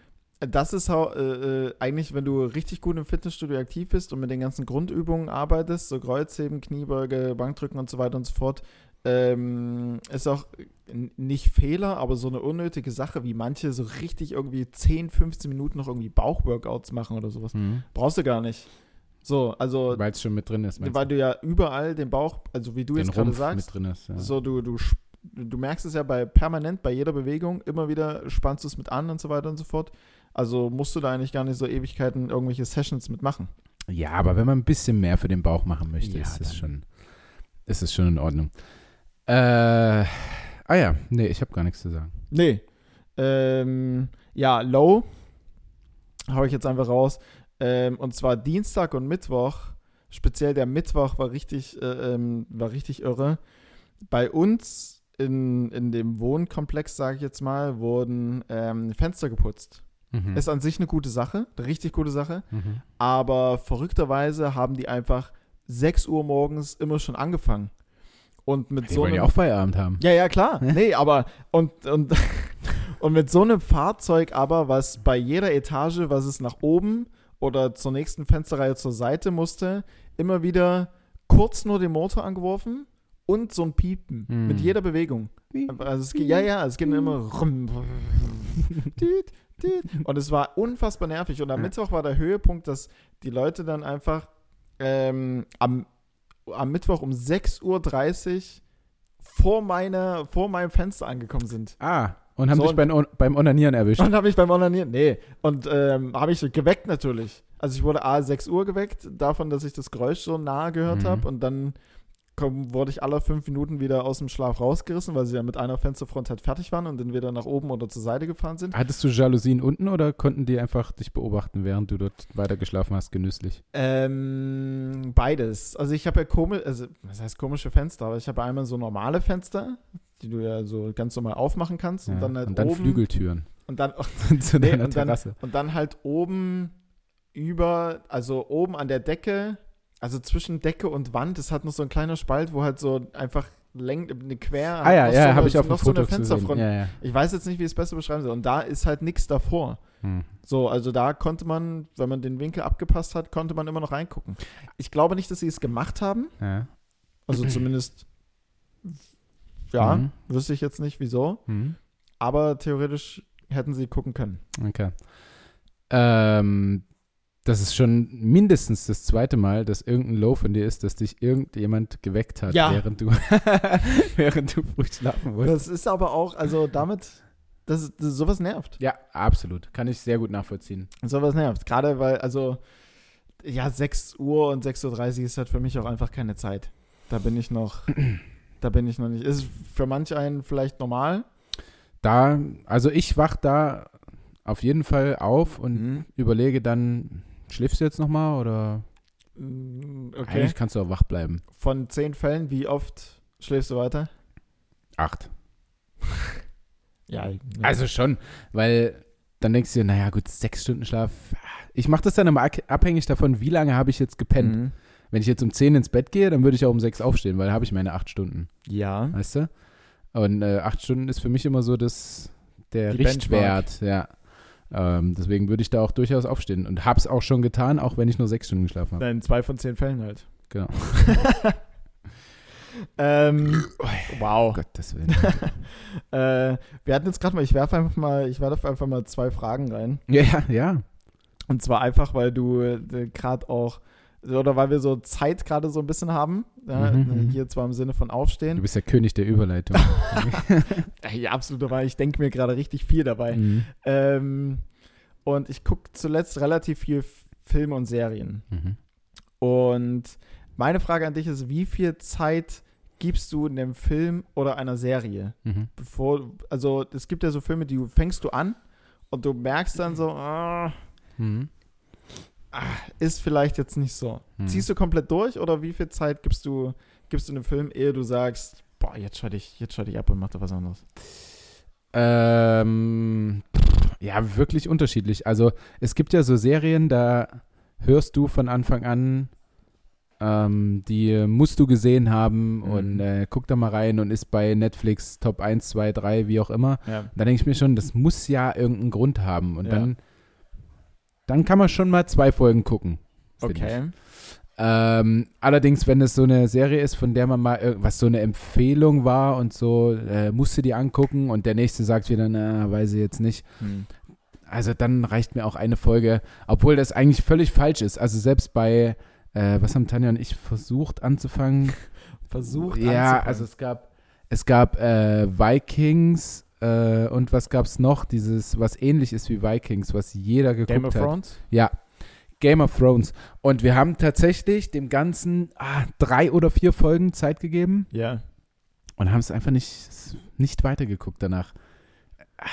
äh, das ist äh, äh, eigentlich, wenn du richtig gut im Fitnessstudio aktiv bist und mit den ganzen Grundübungen arbeitest, so Kreuzheben, Kniebeuge, Bankdrücken und so weiter und so fort, ähm, ist auch nicht Fehler, aber so eine unnötige Sache, wie manche so richtig irgendwie 10, 15 Minuten noch irgendwie Bauchworkouts machen oder sowas. Mhm. Brauchst du gar nicht. So, also, Weil es schon mit drin ist. weil du ja überall den Bauch, also wie du Den jetzt gerade sagst, ist. Ja. so, du, du, du merkst es ja bei permanent bei jeder Bewegung, immer wieder spannst du es mit an und so weiter und so fort. Also musst du da eigentlich gar nicht so Ewigkeiten irgendwelche Sessions mitmachen. Ja, aber wenn man ein bisschen mehr für den Bauch machen möchte, Ja, ist es schon, ist es schon in Ordnung. Äh, ah ja, nee, ich habe gar nichts zu sagen. Nee. Ähm, ja, Low hau ich jetzt einfach raus. Ähm, und zwar Dienstag und Mittwoch. Speziell der Mittwoch war richtig, äh, ähm, war richtig irre. Bei uns in, in dem Wohnkomplex, sage ich jetzt mal, wurden ähm, Fenster geputzt. Mhm. Ist an sich eine gute Sache, eine richtig gute Sache. Mhm. Aber verrückterweise haben die einfach 6 Uhr morgens immer schon angefangen. Und mit Die so wollen einem ja auch Feierabend haben. Ja, ja, klar. Nee, aber und, und, und mit so einem Fahrzeug aber, was bei jeder Etage, was es nach oben oder zur nächsten Fensterreihe zur Seite musste, immer wieder kurz nur den Motor angeworfen und so ein Piepen Mhm. mit jeder Bewegung. Also es geht, ja, ja, es geht immer rum. Und es war unfassbar nervig. Und am. Mittwoch war der Höhepunkt, dass die Leute dann einfach ähm, am, am Mittwoch um 6.30 Uhr vor, meiner, vor meinem Fenster angekommen sind. Ah, und haben So, dich beim, beim Onanieren erwischt. Und habe ich beim Onanieren, nee, und ähm, habe ich geweckt natürlich. Also ich wurde A 6 Uhr geweckt, davon, dass ich das Geräusch so nahe gehört Mhm. habe und dann komm, wurde ich alle fünf Minuten wieder aus dem Schlaf rausgerissen, weil sie ja mit einer Fensterfront halt fertig waren und dann wieder nach oben oder zur Seite gefahren sind. Hattest du Jalousien unten oder konnten die einfach dich beobachten, während du dort weiter geschlafen hast, genüsslich? Ähm, beides. Also ich habe ja komisch, also was heißt komische Fenster, aber ich habe einmal so normale Fenster, die du ja so ganz normal aufmachen kannst und Ja. dann halt und dann oben Flügeltüren und dann zu Nee, deiner und dann- und dann halt oben über, also oben an der Decke, also zwischen Decke und Wand, es hat noch so ein kleiner Spalt, wo halt so einfach läng, eine quer, Ah ja, ja, so habe ich auf noch so eine. Fensterfront. Ja, ja. Ich weiß jetzt nicht, wie ich es besser beschreiben soll. Und da ist halt nichts davor. Hm. So, also da konnte man, wenn man den Winkel abgepasst hat, konnte man immer noch reingucken. Ich glaube nicht, dass sie es gemacht haben. ja. Also zumindest, ja, Mhm. wüsste ich jetzt nicht wieso. Hm. Aber theoretisch hätten sie gucken können. Okay. Ähm, das ist schon mindestens das zweite Mal, dass irgendein Low von dir ist, dass dich irgendjemand geweckt hat, Ja. während du während du früh schlafen wolltest. Das ist aber auch, also damit, das, das sowas nervt. Ja, absolut. Kann ich sehr gut nachvollziehen. Sowas nervt. Gerade weil, also, ja, 6 Uhr und 6.30 Uhr ist halt für mich auch einfach keine Zeit. Da bin ich noch, da bin ich noch nicht. Ist für manch einen vielleicht normal. Da, also ich wach da auf jeden Fall auf und Mhm. überlege dann, schläfst du jetzt nochmal oder Mm, Okay. eigentlich kannst du auch wach bleiben. Von zehn Fällen, wie oft schläfst du weiter? Acht. Ja. Also schon, weil dann denkst du dir, naja gut, sechs Stunden Schlaf. Ich mache das dann immer abhängig davon, wie lange habe ich jetzt gepennt. Mhm. Wenn ich jetzt um 10 ins Bett gehe, dann würde ich auch um 6 aufstehen, weil da habe ich meine 8 Stunden, Ja. weißt du? Und äh, 8 Stunden ist für mich immer so das, der Die Richtwert, ja. Ähm, deswegen würde ich da auch durchaus aufstehen und hab's auch schon getan, auch wenn ich nur 6 Stunden geschlafen habe. Nein, zwei von zehn Fällen halt. Genau. ähm, wow. Gottes Willen. Äh, wir hatten jetzt gerade mal, ich werfe einfach mal, ich werfe einfach mal zwei Fragen rein. ja, ja, ja. Und zwar einfach, weil du äh, gerade auch, oder weil wir so Zeit gerade so ein bisschen haben. Ja, Mhm, mhm. Hier zwar im Sinne von Du Aufstehen. bist der König der Überleitung. Ja, absolut, aber ich denke mir gerade richtig viel dabei. mhm. Ähm, und ich gucke zuletzt relativ viel Filme und Serien. Mhm. Und meine Frage an dich ist, wie viel Zeit gibst du einem Film oder einer Serie? Mhm. Bevor, also es gibt ja so Filme, die fängst du an und du merkst dann so, ah, Mhm. ist vielleicht jetzt nicht so. Mhm. Ziehst du komplett durch oder wie viel Zeit gibst du, gibst du einem Film, ehe du sagst, boah, jetzt schalte ich, jetzt schalte ich ab und mach da was anderes? Ähm, ja, wirklich unterschiedlich. Also es gibt ja so Serien, da hörst du von Anfang an, ähm, die musst du gesehen haben Mhm. und äh, guck da mal rein und ist bei Netflix Top 1, 2, 3, wie auch immer. Ja. Da denke ich mir schon, das muss ja irgendeinen Grund haben. Und Ja. dann, dann kann man schon mal zwei Folgen gucken. Okay. Ähm, allerdings, wenn es so eine Serie ist, von der man mal irgendwas so eine Empfehlung war und so, äh, musst du die angucken und der nächste sagt wieder, na, weiß ich jetzt nicht. Hm. Also dann reicht mir auch eine Folge, obwohl das eigentlich völlig falsch ist. Also selbst bei, äh, was haben Tanja und ich versucht anzufangen? Versucht ja, anzufangen. also es gab, es gab äh, Vikings äh, und was gab es noch? Dieses, was ähnlich ist wie Vikings, was jeder geguckt Game of hat. Thrones? Ja, Game of Thrones. Und wir haben tatsächlich dem Ganzen ah, drei oder vier Folgen Zeit gegeben Ja. und haben es einfach nicht, nicht weitergeguckt danach. Ah,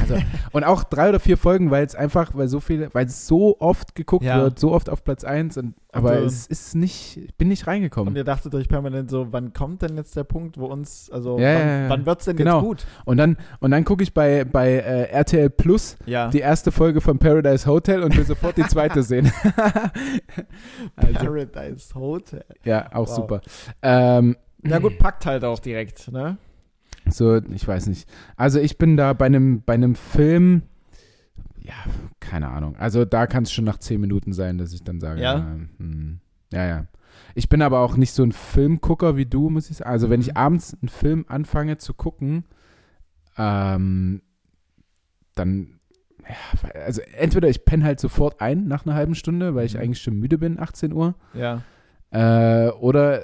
also, und auch drei oder vier Folgen, weil es einfach, weil so viele, weil es so oft geguckt Ja. wird, so oft auf Platz 1 und aber du- es ist nicht, ich bin nicht Und reingekommen. ihr dachtet euch permanent so, wann kommt denn jetzt der Punkt, wo uns, also Ja, wann, ja, ja. wann wird's denn Genau. jetzt gut? Und dann, und dann gucke ich bei, bei äh, RTL Plus Ja. die erste Folge von Paradise Hotel und will sofort die zweite sehen. also, Paradise Hotel. ja, auch Wow. super. Ähm, Na gut, packt halt auch direkt, ne? So, ich weiß nicht. Also ich bin da bei einem, bei einem Film, ja, keine Ahnung. Also da kann es schon nach zehn Minuten sein, dass ich dann sage, Ja? hm, ja, ja. Ich bin aber auch nicht so ein Filmgucker wie du, muss ich sagen. Also wenn ich Mhm. abends einen Film anfange zu gucken, ähm, dann, ja, also entweder ich penne halt sofort ein nach einer halben Stunde, weil ich Mhm. eigentlich schon müde bin, 18 Uhr. Ja. Äh, oder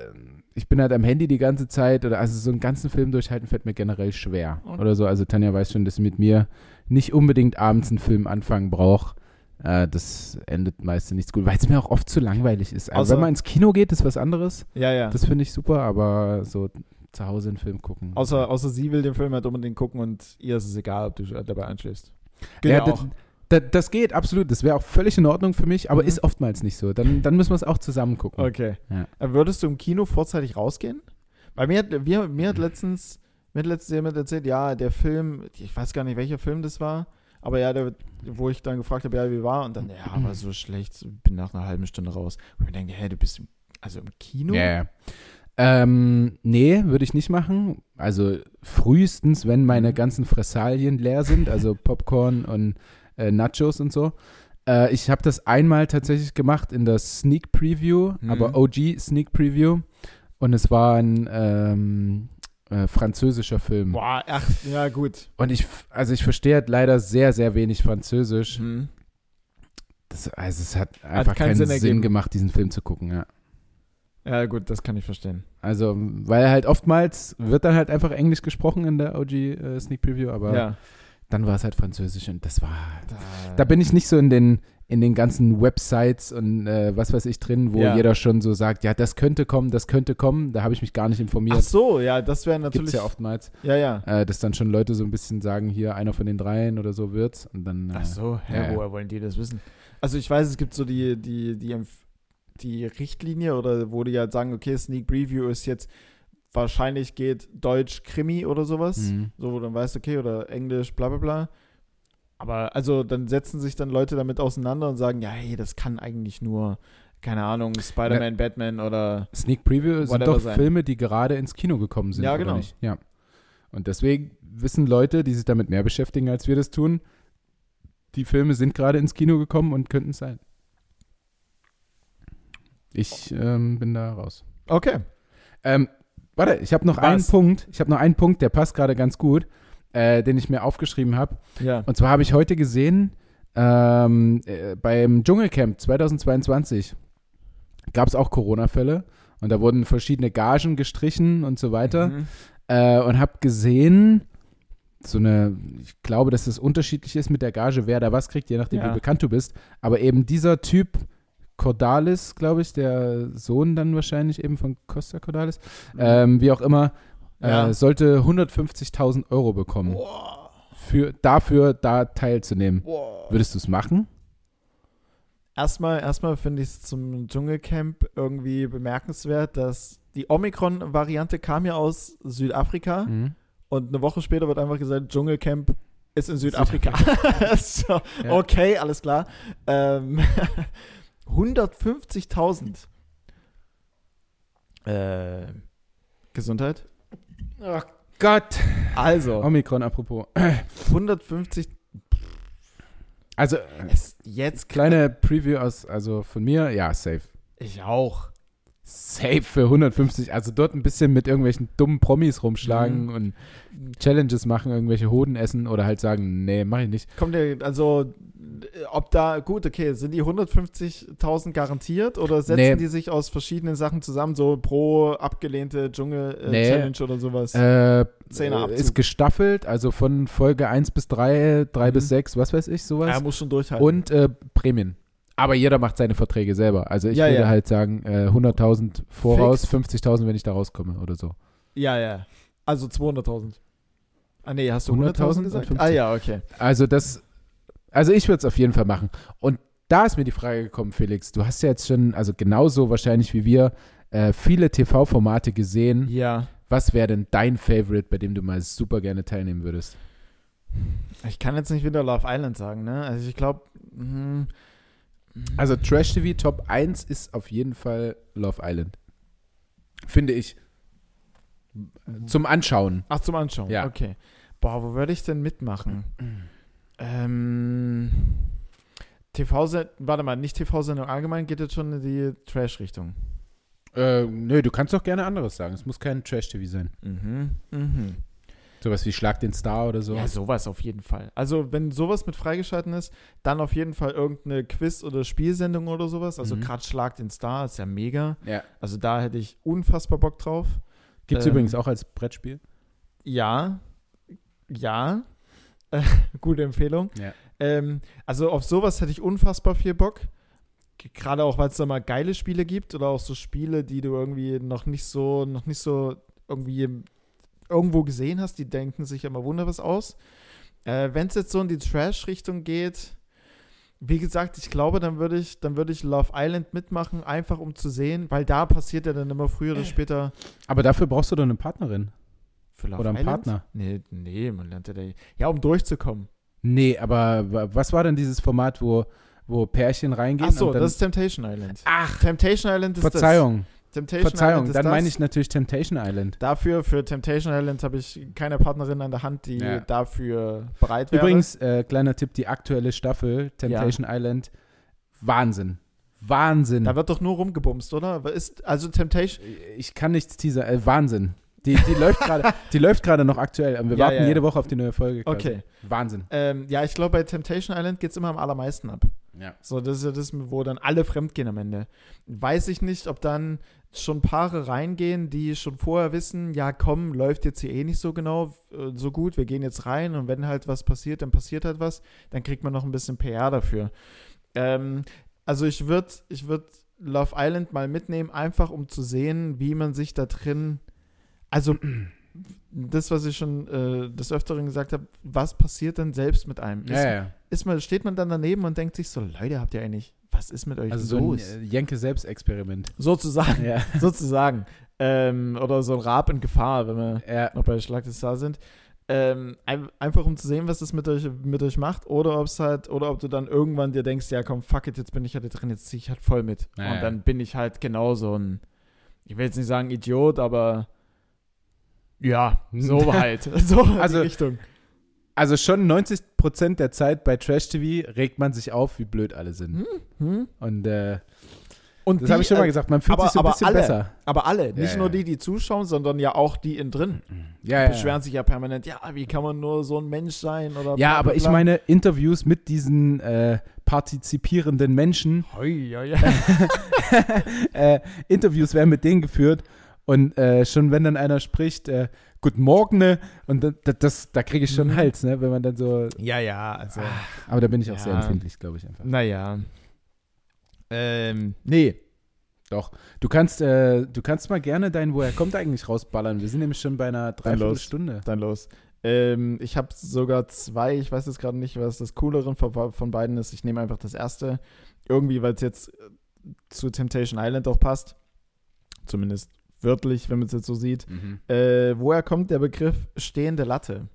ich bin halt am Handy die ganze Zeit oder also so einen ganzen Film durchhalten fällt mir generell schwer Okay. oder so. Also Tanja weiß schon, dass sie mit mir nicht unbedingt abends einen Film anfangen braucht. Äh, das endet meistens nichts gut, weil es mir auch oft zu langweilig ist. Also Außer- wenn man ins Kino geht, ist was anderes. Ja, ja. Das finde ich super, aber so zu Hause einen Film gucken. außer, außer sie will den Film halt unbedingt gucken und ihr ist es egal, ob du dabei einschläfst. Geht ja, ja, das, auch. das, geht absolut. Das wäre auch völlig in Ordnung für mich, aber Mhm. ist oftmals nicht so. Dann, dann müssen wir es auch zusammen gucken. Okay. Ja. Äh, Würdest du im Kino vorzeitig rausgehen? Weil mir, hat- mir hat letztens, mir hat letztens jemand erzählt, ja, der Film, ich weiß gar nicht, welcher Film das war, aber ja, der, wo ich dann gefragt habe, ja, wie war, und dann, ja, war so schlecht, bin nach einer halben Stunde raus. Und ich mir denke, hä, du bist im, also im Kino? Ja, ja. Ähm, nee, würde ich nicht machen. Also frühestens, wenn meine Mhm. ganzen Fressalien leer sind, also Popcorn und äh, Nachos und so. Äh, ich habe das einmal tatsächlich gemacht in der Sneak Preview, Mhm. aber OG Sneak Preview. Und es war ein ähm, äh, französischer Film. Boah, ach, ja, gut. Und ich, also ich verstehe halt leider sehr, sehr wenig Französisch. Mhm. Das, also es hat einfach keinen keinen Sinn Sinn, ergeben. gemacht, diesen Film zu gucken, ja. Ja, gut, das kann ich verstehen. Also, weil halt oftmals wird dann halt einfach Englisch gesprochen in der OG äh, Sneak Preview, aber ja. Dann war es halt Französisch und das war. Da, Da bin ich nicht so in den, in den ganzen Websites und äh, was weiß ich drin, wo Ja. jeder schon so sagt, ja, das könnte kommen, das könnte kommen. Da habe ich mich gar nicht Ach informiert. so, ja, das wäre Gibt's natürlich. ja oftmals, Ja, ja. äh, dass dann schon Leute so ein bisschen sagen, hier einer von den dreien oder so wird's und dann. Äh, Ach so, hä, ja, ja. woher wollen die das wissen? Also ich weiß, es gibt so die, die, die, die Richtlinie oder wo die halt sagen, okay, Sneak Preview ist jetzt wahrscheinlich geht Deutsch Krimi oder sowas. mhm. So, wo du dann weißt, okay, oder Englisch, bla bla bla. Aber also dann setzen sich dann Leute damit auseinander und sagen, ja, hey, das kann eigentlich nur, keine Ahnung, Spider-Man, Batman oder Sneak Preview sind doch sein. Filme, die gerade ins Kino gekommen sind. Ja, genau. Ja. Und deswegen wissen Leute, die sich damit mehr beschäftigen, als wir das tun, die Filme sind gerade ins Kino gekommen und könnten es sein. Ich ähm, bin da raus. Okay. Ähm, warte, ich habe noch einen Was? Punkt. Ich habe noch einen Punkt, der passt gerade ganz gut, äh, den ich mir aufgeschrieben habe. Ja. Und zwar habe ich heute gesehen, ähm, äh, beim Dschungelcamp 2022 gab es auch Corona-Fälle und da wurden verschiedene Gagen gestrichen und so weiter. Mhm. Äh, und habe gesehen, so eine, ich glaube, dass es unterschiedlich ist mit der Gage, wer da was kriegt, je nachdem, Ja. wie bekannt du bist. Aber eben dieser Typ, Cordalis, glaube ich, der Sohn dann wahrscheinlich eben von Costa Cordalis, ähm, wie auch immer, Ja. äh, sollte 150.000 Euro bekommen, für, dafür da teilzunehmen. Boah. Würdest du es machen? Erstmal, erstmal finde ich es zum Dschungelcamp irgendwie bemerkenswert, dass die Omikron-Variante kam ja aus Südafrika Mhm. und eine Woche später wird einfach gesagt, Dschungelcamp ist in Südafrika. so, Ja. Okay, alles klar. Ähm, 150.000. Äh, Gesundheit? Oh Gott. Also, Omikron apropos. 150. Also, Ist jetzt kleine Preview aus, also von mir, ja, safe. Ich auch. Safe für 150. Also dort ein bisschen mit irgendwelchen dummen Promis rumschlagen Mhm. und Challenges machen, irgendwelche Hoden essen oder halt sagen, nee, mach ich nicht. Kommt der, also, äh, ob da, gut, okay, sind die 150.000 garantiert oder setzen Nee. die sich aus verschiedenen Sachen zusammen, so pro abgelehnte Nee. Dschungel-Challenge oder sowas? Äh, ist gestaffelt, also von Folge 1 bis 3, 3 Mhm. bis 6, was weiß ich, er sowas. muss schon durchhalten. und äh, Prämien. Aber jeder macht seine Verträge selber. Also ich Ja, würde ja. halt sagen, äh, 100.000 voraus, Fix. 50.000, wenn ich da rauskomme oder so. ja, ja. Also 200.000. Ah, nee, hast du 100.000 100.000 und gesagt? 50. Ah, ja, okay. Also das, also ich würde es auf jeden Fall machen. Und da ist mir die Frage gekommen, Felix, du hast ja jetzt schon, also genauso wahrscheinlich wie wir, äh, viele TV-Formate gesehen. Ja. Was wäre denn dein Favorite, bei dem du mal super gerne teilnehmen würdest? Ich kann jetzt nicht wieder Love Island sagen, ne? Also ich glaube, hm, Also Trash TV Top 1 ist auf jeden Fall Love Island. Finde ich. Zum Anschauen. ach, zum Anschauen. Ja. Okay. Boah, wo würde ich denn mitmachen? ähm, TV-Sendung, warte mal, nicht TV-Sendung allgemein, geht jetzt schon in die Trash-Richtung. Äh, nö, du kannst doch gerne anderes sagen. Es muss kein Trash TV sein. Mhm, mhm. Sowas wie Schlag den Star oder so. Ja, sowas auf jeden Fall. Also, wenn sowas mit freigeschalten ist, dann auf jeden Fall irgendeine Quiz- oder Spielsendung oder sowas. Also, Mhm. gerade Schlag den Star ist ja mega. Ja. Also, da hätte ich unfassbar Bock drauf. Gibt es Ähm, übrigens auch als Brettspiel. Ja, ja. Äh, gute Empfehlung. Ja. Ähm, also, auf sowas hätte ich unfassbar viel Bock. Gerade auch, weil es da mal geile Spiele gibt oder auch so Spiele, die du irgendwie noch nicht so, noch nicht so irgendwie irgendwo gesehen hast, die denken sich immer wunder was aus. Äh, Wenn es jetzt so in die Trash-Richtung geht, wie gesagt, ich glaube, dann würde ich, dann würde ich Love Island mitmachen, einfach um zu sehen, weil da passiert ja dann immer früher oder später Aber dafür brauchst du doch eine Partnerin. für Love Oder einen Island? Partner. Nee, nee, man lernt ja da, ja, um durchzukommen. Nee, aber wa- was war denn dieses Format, wo, wo Pärchen reingehen? Ach so, das ist Temptation Island. Ach, Temptation Island ist Verzeihung. das. Temptation Verzeihung, dann meine ich natürlich Temptation Island. Dafür, für Temptation Island habe ich keine Partnerin an der Hand, die Ja. dafür bereit wäre. Übrigens, äh, kleiner Tipp, die aktuelle Staffel Temptation Island, Wahnsinn. Wahnsinn. Da wird doch nur rumgebumst, oder? Ist, also Temptation, ich kann nichts teaser, äh, Wahnsinn. Die, die läuft gerade, die läuft gerade noch aktuell. Wir Ja, warten ja, ja. jede Woche auf die neue Folge. quasi. okay. Wahnsinn. Ähm, ja, ich glaube, bei Temptation Island geht es immer am allermeisten ab. Ja. So, das ist ja das, wo dann alle fremdgehen am Ende. Weiß ich nicht, ob dann schon Paare reingehen, die schon vorher wissen, ja komm, läuft jetzt hier eh nicht so genau, äh, so gut, wir gehen jetzt rein und wenn halt was passiert, dann passiert halt was, dann kriegt man noch ein bisschen PR dafür. Ähm, also ich würde ich würd Love Island mal mitnehmen, einfach um zu sehen, wie man sich da drin, also das, was ich schon äh, des Öfteren gesagt habe, was passiert denn selbst mit einem? Ist, Ja, ja. ist man, steht man dann daneben und denkt sich so, Leute, habt ihr eigentlich, was ist mit euch Also so ein los? äh, Jenke-Selbstexperiment. sozusagen, Ja. sozusagen. Ähm, oder so ein Rab in Gefahr, wenn wir ja. noch bei Schlag des Stars sind. Ähm, ein, einfach um zu sehen, was das mit euch, mit euch macht, oder ob es halt, oder ob du dann irgendwann dir denkst, ja komm, fuck it, jetzt bin ich halt drin, jetzt ziehe ich halt voll mit. Ja, und dann bin ich halt genau so ein, ich will jetzt nicht sagen Idiot, aber ja, so halt. So in Also- die Richtung. Also schon 90% der Zeit bei Trash TV regt man sich auf, wie blöd alle sind. Hm? Hm? Und äh, Und das die, habe ich schon mal äh, gesagt, man fühlt aber- sich so ein aber bisschen alle. besser. Aber alle, nicht Ja, nur die, die zuschauen, sondern ja auch die innen drin. Ja, ja, beschweren sich ja permanent, ja, wie kann man nur so ein Mensch sein? Oder ja, bla, bla, aber ich meine, Interviews mit diesen äh, partizipierenden Menschen, Hoi, ja, ja. äh, Interviews werden mit denen geführt und äh, schon wenn dann einer spricht, äh, Guten Morgen, ne? Und das, das, da kriege ich schon Mhm. Hals, ne? Wenn man dann so. ja, ja, also, Aber da bin ich auch Ja. sehr empfindlich, glaube ich einfach. naja. Ähm, nee. Doch. Du kannst, äh, du kannst mal gerne dein Woher kommt eigentlich rausballern. Wir sind nämlich schon bei einer. Dreiviertelstunde. Dann los. Ähm, ich habe sogar zwei, ich weiß jetzt gerade nicht, was das Coolere von, von beiden ist. Ich nehme einfach das erste. Irgendwie, weil es jetzt zu Temptation Island auch passt. Zumindest wörtlich, wenn man es jetzt so sieht. Mhm. Äh, woher kommt der Begriff stehende Latte?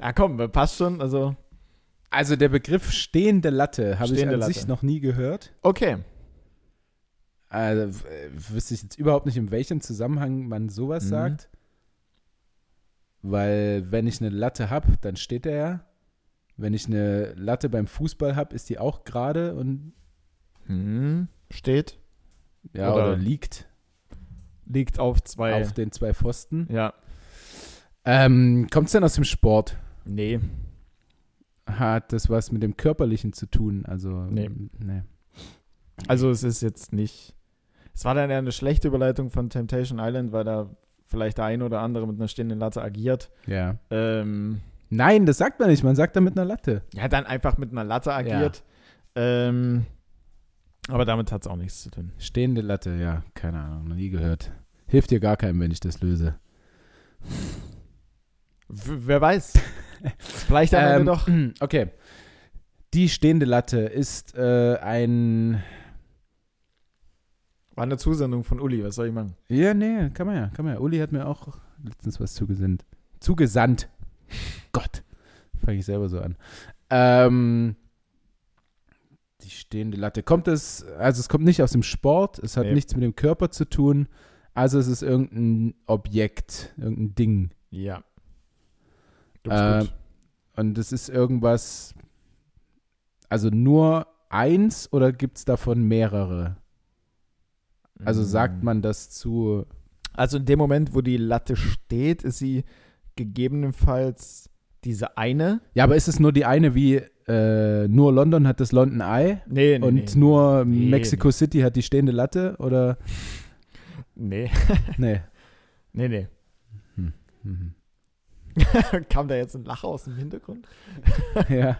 ja, komm, passt schon. Also, Also der Begriff stehende Latte habe ich an Latte. sich noch nie gehört. okay. Also wüsste ich jetzt überhaupt nicht, in welchem Zusammenhang man sowas Mhm. sagt. Weil wenn ich eine Latte habe, dann steht er ja. Wenn ich eine Latte beim Fußball habe, ist die auch gerade und Hm, steht. ja, Oder- oder, liegt Liegt auf zwei. auf den zwei Pfosten. ja. Ähm, Kommt es denn aus dem Sport? Nee. Hat das was mit dem Körperlichen zu tun? Also, Nee. nee. Also es ist jetzt nicht. Es war dann eher eine schlechte Überleitung von Temptation Island, weil da vielleicht der ein oder andere mit einer stehenden Latte agiert. Ja. Ähm, Nein, das sagt man nicht. Man sagt da mit einer Latte. ja, dann einfach mit einer Latte agiert. Ähm, aber damit hat es auch nichts zu tun. Stehende Latte, ja, keine Ahnung, noch nie gehört. Hilft dir gar keinem, wenn ich das löse. W wer weiß. Vielleicht am Ähm, doch. Okay. Die stehende Latte ist äh, ein. War eine Zusendung von Uli, was soll ich machen? Ja, nee, kann man ja, kann man ja. Uli hat mir auch letztens was zugesandt. Zugesandt. Gott. Fange ich selber so an. Ähm, die stehende Latte. Kommt es, also es kommt nicht aus dem Sport, es hat Nee. nichts mit dem Körper zu tun, also es ist irgendein Objekt, irgendein Ding. Ja. Äh. Und es ist irgendwas, also nur eins oder gibt es davon mehrere? Also sagt Mm. man das zu. Also in dem Moment, wo die Latte steht, ist sie gegebenenfalls diese eine. Ja, aber ist es nur die eine wie äh, nur London hat das London Eye Nee, nee. und nee. nur Mexico City hat die stehende Latte oder Nee, nee. nee, nee. Mhm. Kam da jetzt ein Lacher aus dem Hintergrund? ja.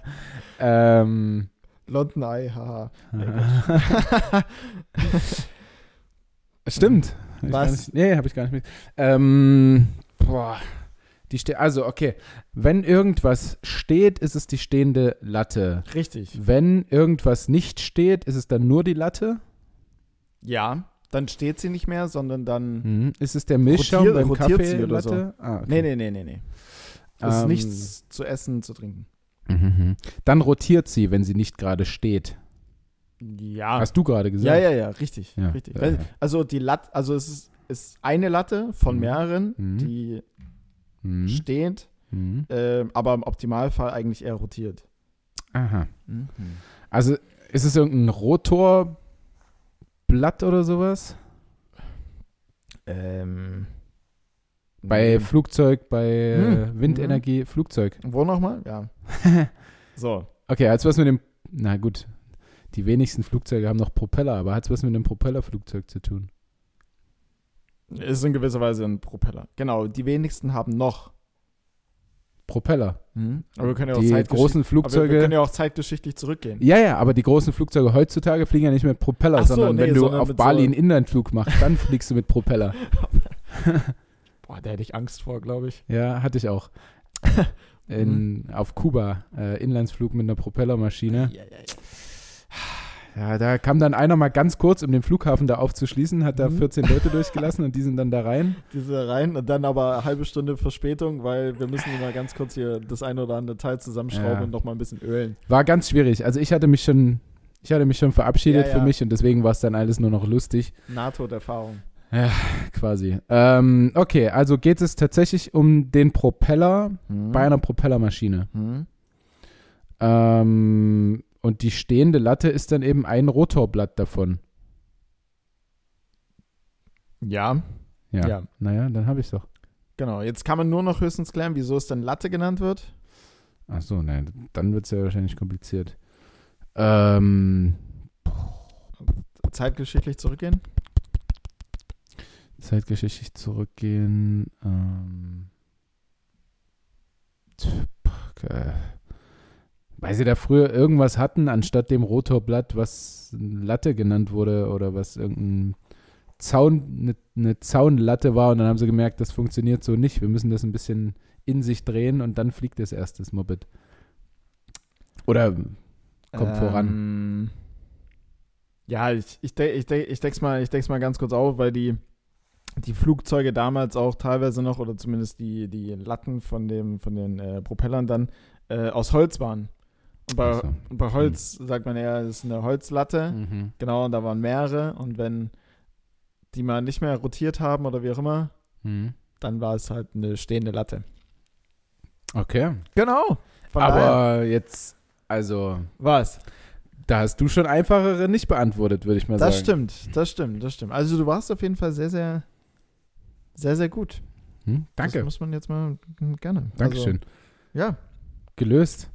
Ähm. London Eye, haha. Stimmt. Was? Nicht, nee, habe ich gar nicht mit. Ähm, boah. Die ste also, okay. Wenn irgendwas steht, ist es die stehende Latte. Richtig. Wenn irgendwas nicht steht, ist es dann nur die Latte? Ja, dann steht sie nicht mehr, sondern dann. Mhm. Ist es der Milchschaum Rotier- beim rotiert Kaffee sie oder so? Latte? Ah, okay. Nee, nee, nee, nee, nee. Es ist Ähm, nichts zu essen, zu trinken. Mhm. Dann rotiert sie, wenn sie nicht gerade steht. Ja. Hast du gerade gesagt? Ja, ja, ja, richtig. Ja, richtig. ja, ja. Also die Latte, also es ist, ist eine Latte von Mhm. mehreren, Mhm. die Mhm. steht, Mhm. äh, aber im Optimalfall eigentlich eher rotiert. Aha. Mhm. Also ist es irgendein Rotorblatt oder sowas? Ähm, Bei nee. Flugzeug, bei Hm. Windenergie, Flugzeug. Wo nochmal? Ja. So. Okay, als was mit dem, na gut, die wenigsten Flugzeuge haben noch Propeller, aber hat es was mit dem Propellerflugzeug zu tun? Ist in gewisser Weise ein Propeller. Genau, die wenigsten haben noch. Propeller. Aber wir können ja auch die großen aber wir Flugzeuge. können ja auch zeitgeschichtlich zurückgehen. Ja, ja, aber die großen Flugzeuge heutzutage fliegen ja nicht mit Propeller, so, sondern nee, wenn du sondern auf Bali so- einen Inlandflug machst, dann fliegst du mit Propeller. Boah, da hätte ich Angst vor, glaube ich. Ja, hatte ich auch. In, auf Kuba, äh, Inlandsflug mit einer Propellermaschine. Ja, ja, ja. Ja, da kam dann einer mal ganz kurz, um den Flughafen da aufzuschließen, hat da Mhm. 14 Leute durchgelassen und die sind dann da rein. Diese rein und dann aber eine halbe Stunde Verspätung, weil wir müssen mal ganz kurz hier das eine oder andere Teil zusammenschrauben Ja. und noch mal ein bisschen ölen. War ganz schwierig. Also ich hatte mich schon, ich hatte mich schon verabschiedet Ja, ja. für mich und deswegen war es dann alles nur noch lustig, Nahtoderfahrung. quasi. Ähm, okay, also geht es tatsächlich um den Propeller Mhm. bei einer Propellermaschine. Mhm. Ähm, und die stehende Latte ist dann eben ein Rotorblatt davon. Ja, Ja. Ja. Naja, dann habe ich doch. genau. Jetzt kann man nur noch höchstens klären, wieso es dann Latte genannt wird. Ach so, nein, dann wird es ja wahrscheinlich kompliziert. Ähm, Zeitgeschichtlich zurückgehen. zeitgeschichtlich zurückgehen. Ähm, äh, weil sie da früher irgendwas hatten, anstatt dem Rotorblatt, was Latte genannt wurde oder was irgendein Zaun, eine, eine Zaunlatte war und dann haben sie gemerkt, das funktioniert so nicht. Wir müssen das ein bisschen in sich drehen und dann fliegt das erst das Moped. Oder kommt voran. Ähm, Ja, ich, ich, de ich, de ich deck's mal, ich deck's mal ganz kurz auf, weil die, die Flugzeuge damals auch teilweise noch, oder zumindest die, die Latten von, dem, von den äh, Propellern dann, äh, aus Holz waren. Und bei, Ach so. und bei Holz sagt man ja, das ist eine Holzlatte. Mhm. Genau, und da waren mehrere. Und wenn die mal nicht mehr rotiert haben oder wie auch immer, Mhm. dann war es halt eine stehende Latte. Okay. Genau. Von Aber daher, jetzt, also, was? da hast du schon einfachere nicht beantwortet, würde ich mal Das sagen. stimmt, das stimmt, das stimmt. Also du warst auf jeden Fall sehr, sehr, sehr, sehr gut. Hm? Das Danke. muss man jetzt mal hm, gerne. Dankeschön. Also, ja, Gelöst.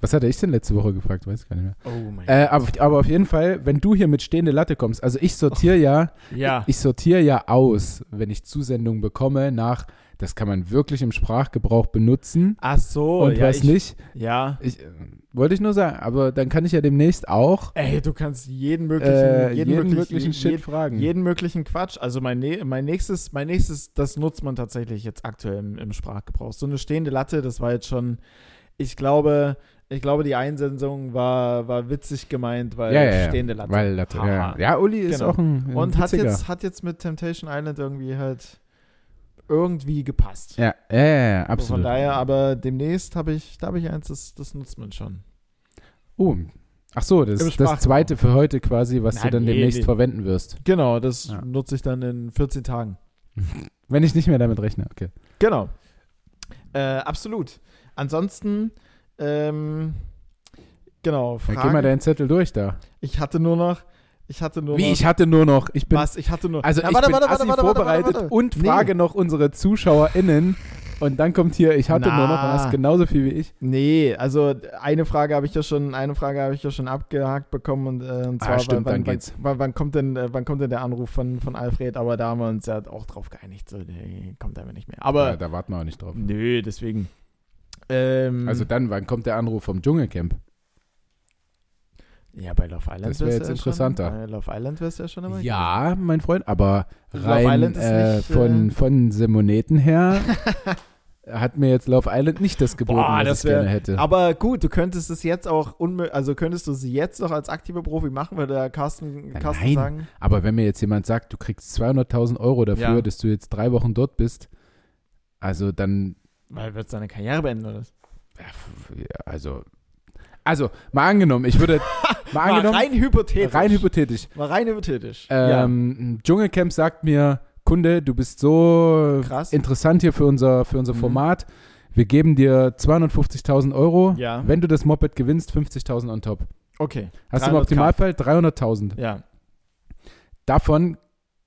Was hatte ich denn letzte Woche gefragt? Weiß ich gar nicht mehr. Oh mein Äh, aber, aber auf jeden Fall, wenn du hier mit stehende Latte kommst, also ich sortiere ja, Ja. ich sortiere ja aus, wenn ich Zusendungen bekomme, nach, das kann man wirklich im Sprachgebrauch benutzen Ach so, und ja, was ich, nicht. Ja. Ich, äh, wollte ich nur sagen, aber dann kann ich ja demnächst auch Ey, du kannst jeden möglichen, äh, jeden, jeden, möglichen, Shit jeden, fragen. jeden möglichen Quatsch. Also mein, mein nächstes, mein nächstes, das nutzt man tatsächlich jetzt aktuell im, im Sprachgebrauch. So eine stehende Latte, das war jetzt schon, ich glaube, ich glaube, die Einsendung war, war witzig gemeint, weil ja, ja, stehende Latte. Weil Latte, ja. Ja, Uli ist Genau. auch ein, ein Und hat jetzt, hat jetzt mit Temptation Island irgendwie halt irgendwie gepasst. Ja, ja, ja, absolut. Von daher, aber demnächst habe ich, da habe ich eins, das, das nutzt man schon. Oh, ach so, das ist das zweite für heute quasi, was du Nein, dann nee, demnächst nee. verwenden wirst. Genau, das Ja. nutze ich dann in 14 Tagen. Wenn ich nicht mehr damit rechne, okay. Genau. Äh, absolut. Ansonsten, ähm, genau, Dann Frage, geh mal deinen Zettel durch da. ich hatte nur noch, ich hatte nur Wie, noch, ich hatte nur noch, ich bin, was, ich hatte nur, also Ja, ich bin assi vorbereitet und Nee. frage noch unsere ZuschauerInnen und dann kommt hier, ich hatte Na. nur noch hast genauso viel wie ich. Nee, also eine Frage habe ich ja schon, eine Frage habe ich ja schon abgehakt bekommen und, äh, und Ah, zwar, stimmt, wann, dann wann, geht's. Wann, wann, kommt denn, äh, wann kommt denn der Anruf von, von Alfred? Aber da haben wir uns ja auch drauf geeinigt, so, der kommt einfach nicht mehr. Aber ja, da warten wir auch nicht drauf. nö, deswegen. Ähm, Also dann, wann kommt der Anruf vom Dschungelcamp? ja, bei Love Island das wär wär's jetzt ja interessanter. Schon, bei Love Island wäre es ja schon immer Ja, mein Freund, aber Love rein äh, nicht, von, äh, von Simoneten her hat mir jetzt Love Island nicht das geboten, Boah, was das ich gerne wär- hätte. Aber gut, du könntest es jetzt auch unmö also könntest du sie jetzt noch als aktiver Profi machen, weil der Carsten, Ja, Carsten nein. sagen. Aber wenn mir jetzt jemand sagt, du kriegst 200.000 Euro dafür, Ja. dass du jetzt drei Wochen dort bist, also dann, Weil wird seine Karriere beenden oder was? ja, ja, also, also mal angenommen, ich würde, mal Mal angenommen, rein hypothetisch. rein hypothetisch, Mal rein hypothetisch. ja. ähm, ein Dschungelcamp sagt mir, Kunde, du bist so Krass. interessant hier für unser, für unser Mhm. Format, wir geben dir 250.000 Euro, Ja. wenn du das Moped gewinnst, 50.000 on top. Okay. Hast du im 300K. Optimalfall 300.000. Ja. Davon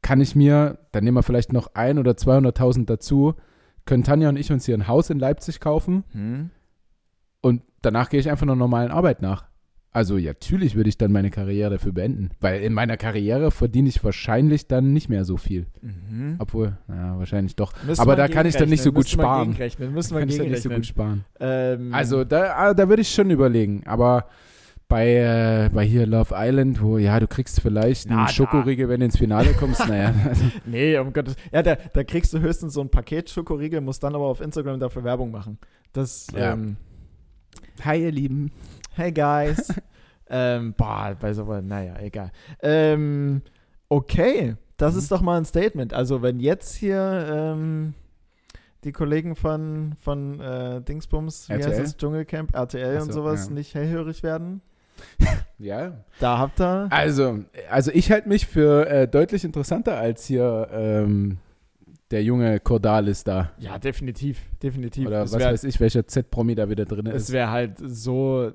kann ich mir, dann nehmen wir vielleicht noch ein oder 200.000 dazu, können Tanja und ich uns hier ein Haus in Leipzig kaufen Hm. und danach gehe ich einfach einer normalen Arbeit nach. Also ja, natürlich würde ich dann meine Karriere dafür beenden, weil in meiner Karriere verdiene ich wahrscheinlich dann nicht mehr so viel. Mhm. Obwohl, ja, wahrscheinlich doch. Müsste Aber da kann ich dann nicht so gut gegenrechnen, sparen. Gegenrechnen, müssen wir Kann ich dann nicht so gegenrechnen. gut sparen. ähm, Also da, ah, da würde ich schon überlegen, aber bei, äh, bei hier Love Island, wo ja, du kriegst vielleicht einen. Schokoriegel, wenn du ins Finale kommst, naja. Also, nee, um Gottes Ja, da, da kriegst du höchstens so ein Paket Schokoriegel, musst dann aber auf Instagram dafür Werbung machen. Das, Ja. ähm, Hi ihr Lieben. hey guys. ähm, boah, bei sowas, naja, egal. Ähm, okay, das Mhm. ist doch mal ein Statement. Also, wenn jetzt hier ähm, die Kollegen von, von äh, Dingsbums, wie heißt RTL? das, Dschungelcamp, RTL Ach und so, sowas ja. nicht hellhörig werden, Ja. da habt ihr. Also, also ich halte mich für äh, deutlich interessanter als hier ähm, der junge Cordalis da. Ja, definitiv, definitiv. Oder es was wäre weiß ich, welcher Z-Promi da wieder drin ist. wär halt so.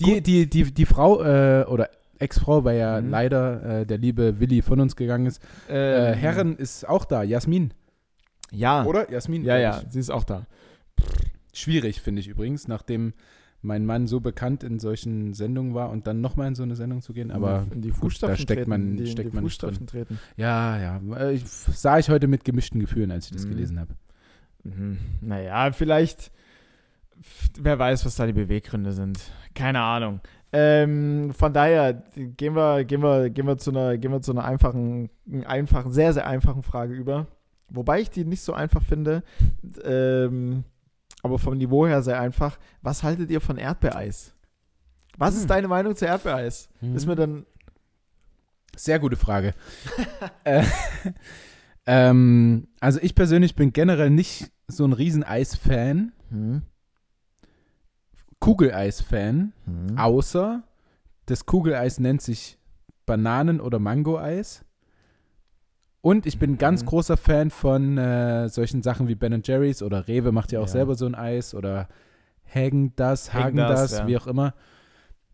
Die, die, die, die Frau äh, oder Ex-Frau, weil ja Mhm. leider äh, der liebe Willi von uns gegangen ist. Äh, ähm, Herren ist auch da, Jasmin. Ja. Oder? Jasmin. Ja, ja, ich. sie ist auch da. Schwierig, finde ich übrigens, nachdem mein Mann so bekannt in solchen Sendungen war und dann nochmal in so eine Sendung zu gehen. Aber in die Fußstapfen da steckt man, treten, die, steckt man nicht drin. Treten. Ja, ja. Äh, Ich, sah ich heute mit gemischten Gefühlen, als ich das Mhm. gelesen habe. Mhm. Naja, vielleicht, wer weiß, was da die Beweggründe sind. Keine Ahnung. Ähm, von daher gehen wir, gehen wir, gehen wir zu einer, gehen wir zu einer einfachen, einfachen, sehr, sehr einfachen Frage über. Wobei ich die nicht so einfach finde, ähm, aber vom Niveau her sehr einfach. Was haltet ihr von Erdbeereis? Was Hm. ist deine Meinung zu Erdbeereis? Ist mir dann, Sehr gute Frage. äh, ähm, also ich persönlich bin generell nicht so ein Riesen-Eis-Fan, hm, Kugeleis-Fan, hm. außer das Kugeleis nennt sich Bananen- oder Mango-Eis. Und ich bin ein ganz Mhm. großer Fan von äh, solchen Sachen wie Ben Jerry's oder Rewe macht ja auch Ja. selber so ein Eis oder Hagen das, Hagen das, ja. wie auch immer.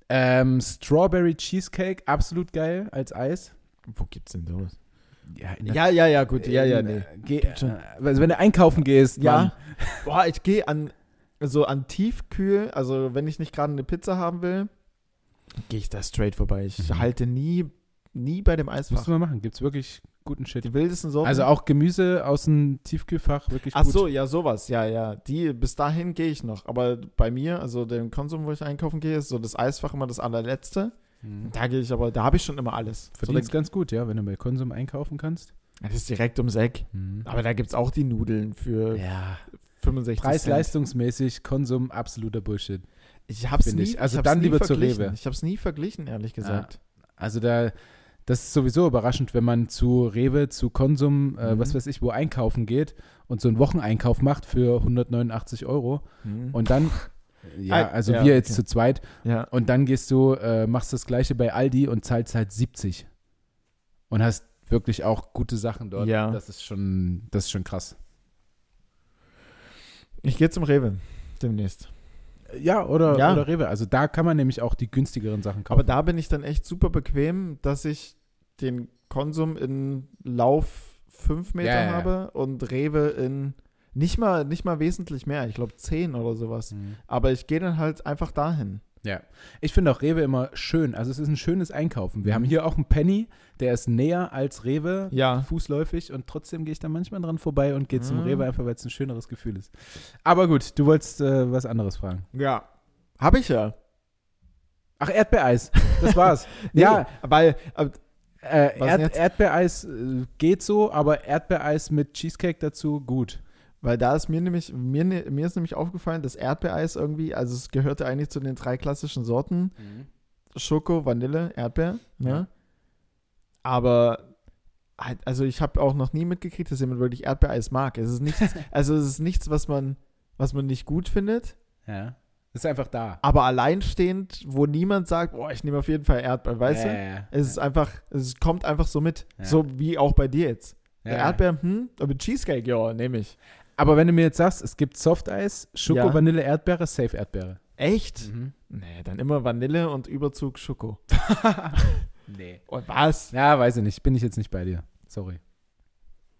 Ähm, Strawberry Cheesecake, absolut geil als Eis. Wo gibt's denn sowas? Ja, Ja, ja, ja, gut, ja, ja, nee. äh, geh, äh, also wenn du einkaufen gehst, Ja. Mann, Boah, ich gehe an so an Tiefkühl, also wenn ich nicht gerade eine Pizza haben will, gehe ich da straight vorbei. Ich Mhm. halte nie, nie bei dem Musst Eisfach. du mal machen. Gibt's wirklich guten Shit. Die wildesten Sorten. Also auch Gemüse aus dem Tiefkühlfach, wirklich Ach gut. so, ja, sowas, ja, ja. Die, bis dahin gehe ich noch. Aber bei mir, also dem Konsum, wo ich einkaufen gehe, ist so das Eisfach immer das allerletzte. Mhm. Da gehe ich aber, da habe ich schon immer alles. So, Verdienst ganz gut, ja, wenn du bei Konsum einkaufen kannst. da, das ist direkt ums Eck. Mhm. Aber da gibt es auch die Nudeln für Ja. 65 Cent. Preis-leistungsmäßig, Konsum, absoluter Bullshit. Ich hab's nie, ich. Also hab's dann lieber zu verglichen. Rewe. Ich habe es nie verglichen, ehrlich gesagt. Also da, das ist sowieso überraschend, wenn man zu Rewe, zu Konsum, äh, Mhm. was weiß ich, wo einkaufen geht und so einen Wocheneinkauf macht für 189 Euro Hm. und dann, ja, also ja, wir jetzt okay. zu zweit ja. und dann gehst du, äh, machst das gleiche bei Aldi und zahlst halt 70 und hast wirklich auch gute Sachen dort. Ja. Das ist schon, das ist schon krass. Ich gehe zum Rewe demnächst. Ja, oder, Ja. oder Rewe. Also da kann man nämlich auch die günstigeren Sachen kaufen. Aber da bin ich dann echt super bequem, dass ich den Konsum in Lauf 5 Meter ja. habe und Rewe in nicht mal, nicht mal wesentlich mehr. Ich glaube 10 oder sowas. Mhm. Aber ich gehe dann halt einfach dahin. Ja, ich finde auch Rewe immer schön. Also es ist ein schönes Einkaufen. Wir Mhm. haben hier auch einen Penny, der ist näher als Rewe, Ja. fußläufig und trotzdem gehe ich da manchmal dran vorbei und gehe zum Mhm. Rewe einfach, weil es ein schöneres Gefühl ist. Aber gut, du wolltest äh, was anderes fragen. Ja. Habe ich ja. Ach, Erdbeereis, das war's. Nee, ja, weil äh, Erd? Erdbeereis äh, geht so, aber Erdbeereis mit Cheesecake dazu, gut. Weil da ist mir nämlich, mir, ne- mir ist nämlich aufgefallen, dass Erdbeereis irgendwie, also es gehörte eigentlich zu den drei klassischen Sorten. Schoko, Vanille, Erdbeer, ne? Ja. Aber halt, also ich habe auch noch nie mitgekriegt, dass jemand wirklich Erdbeereis mag. Es ist nichts, also es ist nichts, was man, was man nicht gut findet, Ja, ist einfach da. aber alleinstehend, wo niemand sagt, boah, ich nehme auf jeden Fall Erdbeer, weißt ja, du? Ja, ja. Es ist einfach, es kommt einfach so mit. So wie auch bei dir jetzt. Ja, Der ja. Erdbeer, hm, aber Cheesecake, ja, nehme ich. Aber wenn du mir jetzt sagst, es gibt Softeis, Schoko. Vanille, Erdbeere, Safe Erdbeere. Echt? Mhm. Nee, dann immer Vanille und Überzug Schoko. nee. Und was? Ja, weiß ich nicht. Bin ich jetzt nicht bei dir. Sorry.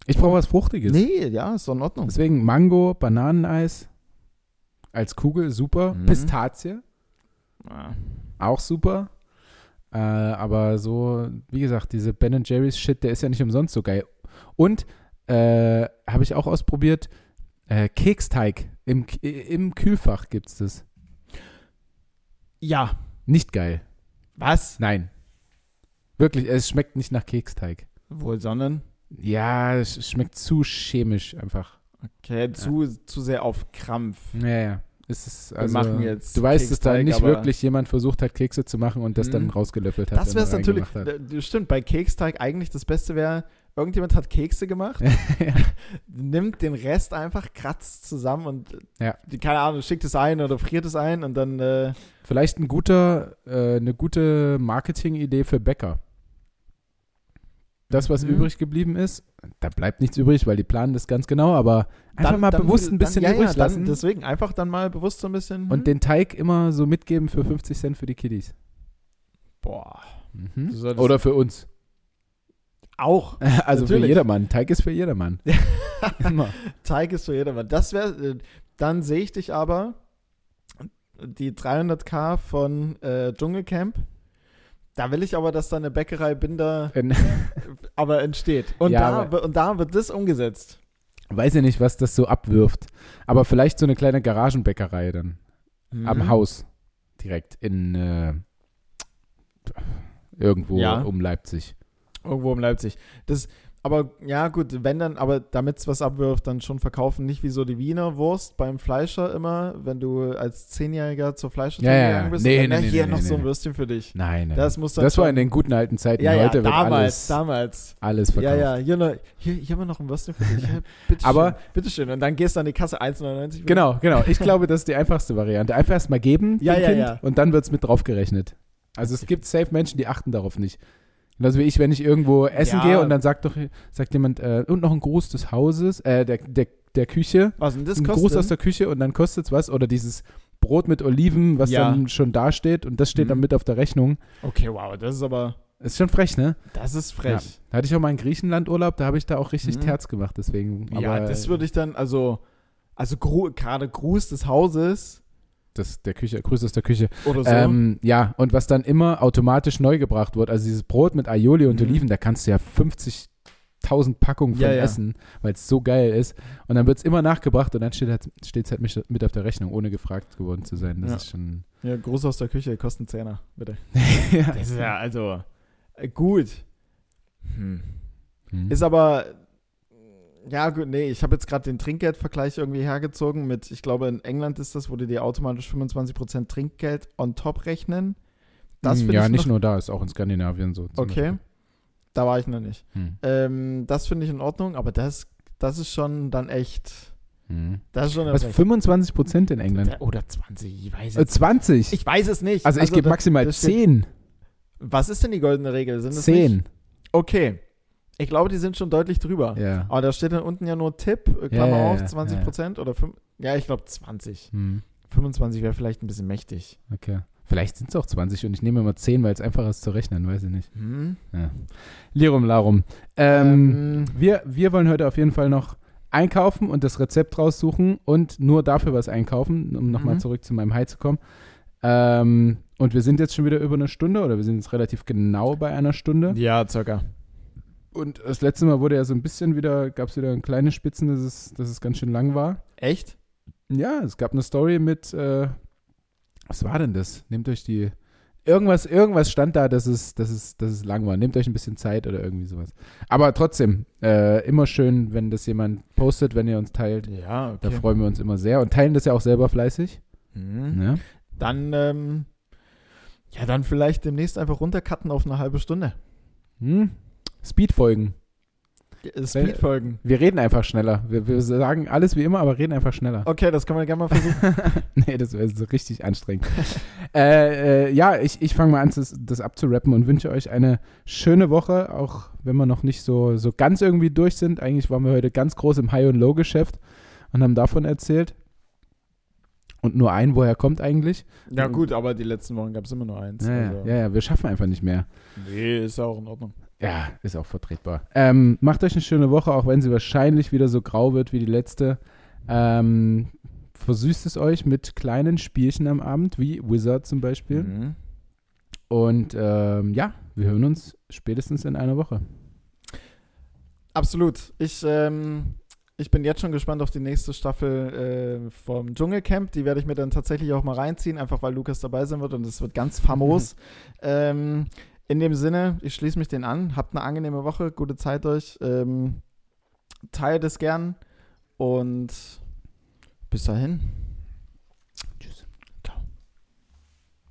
Ich brauche was Fruchtiges. Nee, ja, ist doch in Ordnung. Deswegen Mango, Bananeneis als Kugel, super. Mhm. Pistazie, Ah. auch super. Äh, aber so, wie gesagt, diese Ben Jerry's Shit, der ist ja nicht umsonst so geil. Und äh, habe ich auch ausprobiert, äh, Keksteig. Im, Im Kühlfach gibt es das. Ja. Nicht geil. Was? Nein. Wirklich, es schmeckt nicht nach Keksteig. Wohl, sondern? Ja, es schmeckt zu chemisch einfach. Okay, zu, zu sehr auf Krampf. Ja, ja. Es also, machen jetzt du weißt, dass da nicht wirklich jemand versucht hat, Kekse zu machen und das Mhm. dann rausgelöffelt hat. Das wäre es natürlich. Stimmt, bei Keksteig eigentlich das Beste wäre, irgendjemand hat Kekse gemacht, ja. nimmt den Rest einfach, kratzt zusammen und Ja. die, keine Ahnung, schickt es ein oder friert es ein und dann äh, Vielleicht ein guter, äh, eine gute Marketingidee für Bäcker. Das, was Mhm. übrig geblieben ist, da bleibt nichts übrig, weil die planen das ganz genau, aber einfach dann, mal dann, bewusst ein dann, bisschen ja, übrig ja, dann, lassen Deswegen einfach dann mal bewusst so ein bisschen. und hm, den Teig immer so mitgeben für 50 Cent für die Kiddies. boah, Mhm. Oder für uns. auch Also für Natürlich. jedermann. Teig ist für jedermann. Immer. Teig ist für jedermann. Das wäre, äh, dann sehe ich dich aber die 300k von äh, Dschungelcamp. Da will ich aber, dass da eine Bäckerei Binder Wenn- aber entsteht. Und, Ja, da, und da wird das umgesetzt. Weiß ja nicht, was das so abwirft. Aber vielleicht so eine kleine Garagenbäckerei dann. Am Mhm. Haus. Direkt in äh, irgendwo Ja. um Leipzig. Irgendwo in Leipzig. Das, aber ja, gut, wenn dann, aber damit es was abwirft, dann schon verkaufen. Nicht wie so die Wiener Wurst beim Fleischer immer, wenn du als Zehnjähriger zur Fleischertheke Ja, ja, ja. gegangen bist. Nee, dann, nee, na, nee, hier noch so ein. Würstchen für dich. Nein, nein. Das muss dann das war in den guten alten Zeiten. Ja, ja, damals, alles, damals. alles Ja, verkauft. ja, hier, noch, hier, hier haben wir noch ein Würstchen für dich. Ja, bitteschön, Aber- bitteschön. Und dann gehst du an die Kasse 1,99. Genau, genau. Ich glaube, das ist die einfachste Variante. Einfach erst mal geben, Ja, ja, kind, ja. und dann wird es mit draufgerechnet. Also es gibt safe Menschen, die achten darauf nicht. Genauso wie ich, wenn ich irgendwo essen Ja. gehe und dann sagt doch, sagt jemand, äh, und noch ein Gruß des Hauses, äh, der, der, der Küche. Was denn das ein kostet? Gruß aus der Küche und dann kostet es was. Oder dieses Brot mit Oliven, was Ja. dann schon da steht und das steht dann Mhm. mit auf der Rechnung. okay, wow, das ist aber, Ist schon frech, ne? das ist Ja. frech. Da hatte ich auch mal in Griechenland Urlaub, da habe ich da auch richtig Mhm. Terz gemacht, deswegen. Ja, aber, das würde ich dann, also, Also gerade Gruß des Hauses Das, der Küche, Grüße aus der Küche. oder so. Ähm, ja, und was dann immer automatisch neu gebracht wird, also dieses Brot mit Aioli und Mhm. Oliven, da kannst du ja 50.000 Packungen von Ja, ja. essen, weil es so geil ist. Und dann wird es immer nachgebracht und dann steht es halt, halt mit, auf der Rechnung, ohne gefragt geworden zu sein. Das Ja. ist schon. ja, Gruß aus der Küche, kostet einen Zehner, bitte. ja. Das ist ja, also, äh, gut. Hm. Hm. Ist aber, ja gut, nee, ich habe jetzt gerade den Trinkgeldvergleich irgendwie hergezogen mit, ich glaube in England ist das, wo die dir automatisch 25% Trinkgeld on top rechnen. Das Hm, ja, ich nicht noch, nur da, ist auch in Skandinavien so. Okay, Beispiel. da war ich noch nicht. Hm. Ähm, das finde ich in Ordnung, aber das, das ist schon dann echt, Hm. das ist schon Was, eine 25 Prozent in England? Oder 20, ich weiß Äh, es 20? Ich weiß es nicht. also ich gebe maximal da steht- 10. Was ist denn die goldene Regel? Sind es 10. Nicht? Okay. Ich glaube, die sind schon deutlich drüber. Ja. Aber da steht dann unten ja nur Tipp, äh, Ja, Klammer ja, auf, ja, 20 Prozent oder 5. Ja, ich glaube 20. Hm. 25 wäre vielleicht ein bisschen mächtig. Okay. Vielleicht sind es auch 20 und ich nehme immer 10, weil es einfacher ist zu rechnen, weiß ich nicht. Hm. Lirum Larum. Ähm, Ähm, wir, wir wollen heute auf jeden Fall noch einkaufen und das Rezept raussuchen und nur dafür was einkaufen, um nochmal Mhm. zurück zu meinem Hai zu kommen. Ähm, und wir sind jetzt schon wieder über eine Stunde oder wir sind jetzt relativ genau bei einer Stunde. ja, circa. Und das letzte Mal wurde ja so ein bisschen wieder, gab es wieder ein kleine Spitzen, dass es, dass es ganz schön lang war. Echt? Ja, es gab eine Story mit, äh, was war denn das? Nehmt euch die, irgendwas, irgendwas stand da, dass es, dass es, dass es lang war. Nehmt euch ein bisschen Zeit oder irgendwie sowas. Aber trotzdem, äh, immer schön, wenn das jemand postet, wenn ihr uns teilt. Ja, okay. Da freuen wir uns immer sehr und teilen das ja auch selber fleißig. Mhm. Ja, Dann, ähm, ja, dann vielleicht demnächst einfach runtercutten auf eine halbe Stunde. hm? Speedfolgen. Äh, Speedfolgen. Wir reden einfach schneller. Wir, wir sagen alles wie immer, aber reden einfach schneller. Okay, das können wir gerne mal versuchen. nee, das wäre so richtig anstrengend. äh, äh, ja, ich, ich fange mal an, das, das abzurappen und wünsche euch eine schöne Woche, auch wenn wir noch nicht so, so ganz irgendwie durch sind. Eigentlich waren wir heute ganz groß im High- und Low-Geschäft und haben davon erzählt. Und nur ein, woher kommt eigentlich? ja, gut, aber die letzten Wochen gab es immer nur eins. Ja, also. ja, ja, wir schaffen einfach nicht mehr. Nee, ist auch in Ordnung. Ja, ist auch vertretbar. Ähm, macht euch eine schöne Woche, auch wenn sie wahrscheinlich wieder so grau wird wie die letzte. Ähm, versüßt es euch mit kleinen Spielchen am Abend, wie Wizard zum Beispiel. Mhm. Und ähm, ja, wir hören uns spätestens in einer Woche. Absolut. Ich, ähm, ich bin jetzt schon gespannt auf die nächste Staffel äh, vom Dschungelcamp. Die werde ich mir dann tatsächlich auch mal reinziehen, einfach weil Lukas dabei sein wird und es wird ganz famos. ähm, in dem Sinne, ich schließe mich den an. Habt eine angenehme Woche, gute Zeit euch. Ähm, teilt es gern und bis dahin.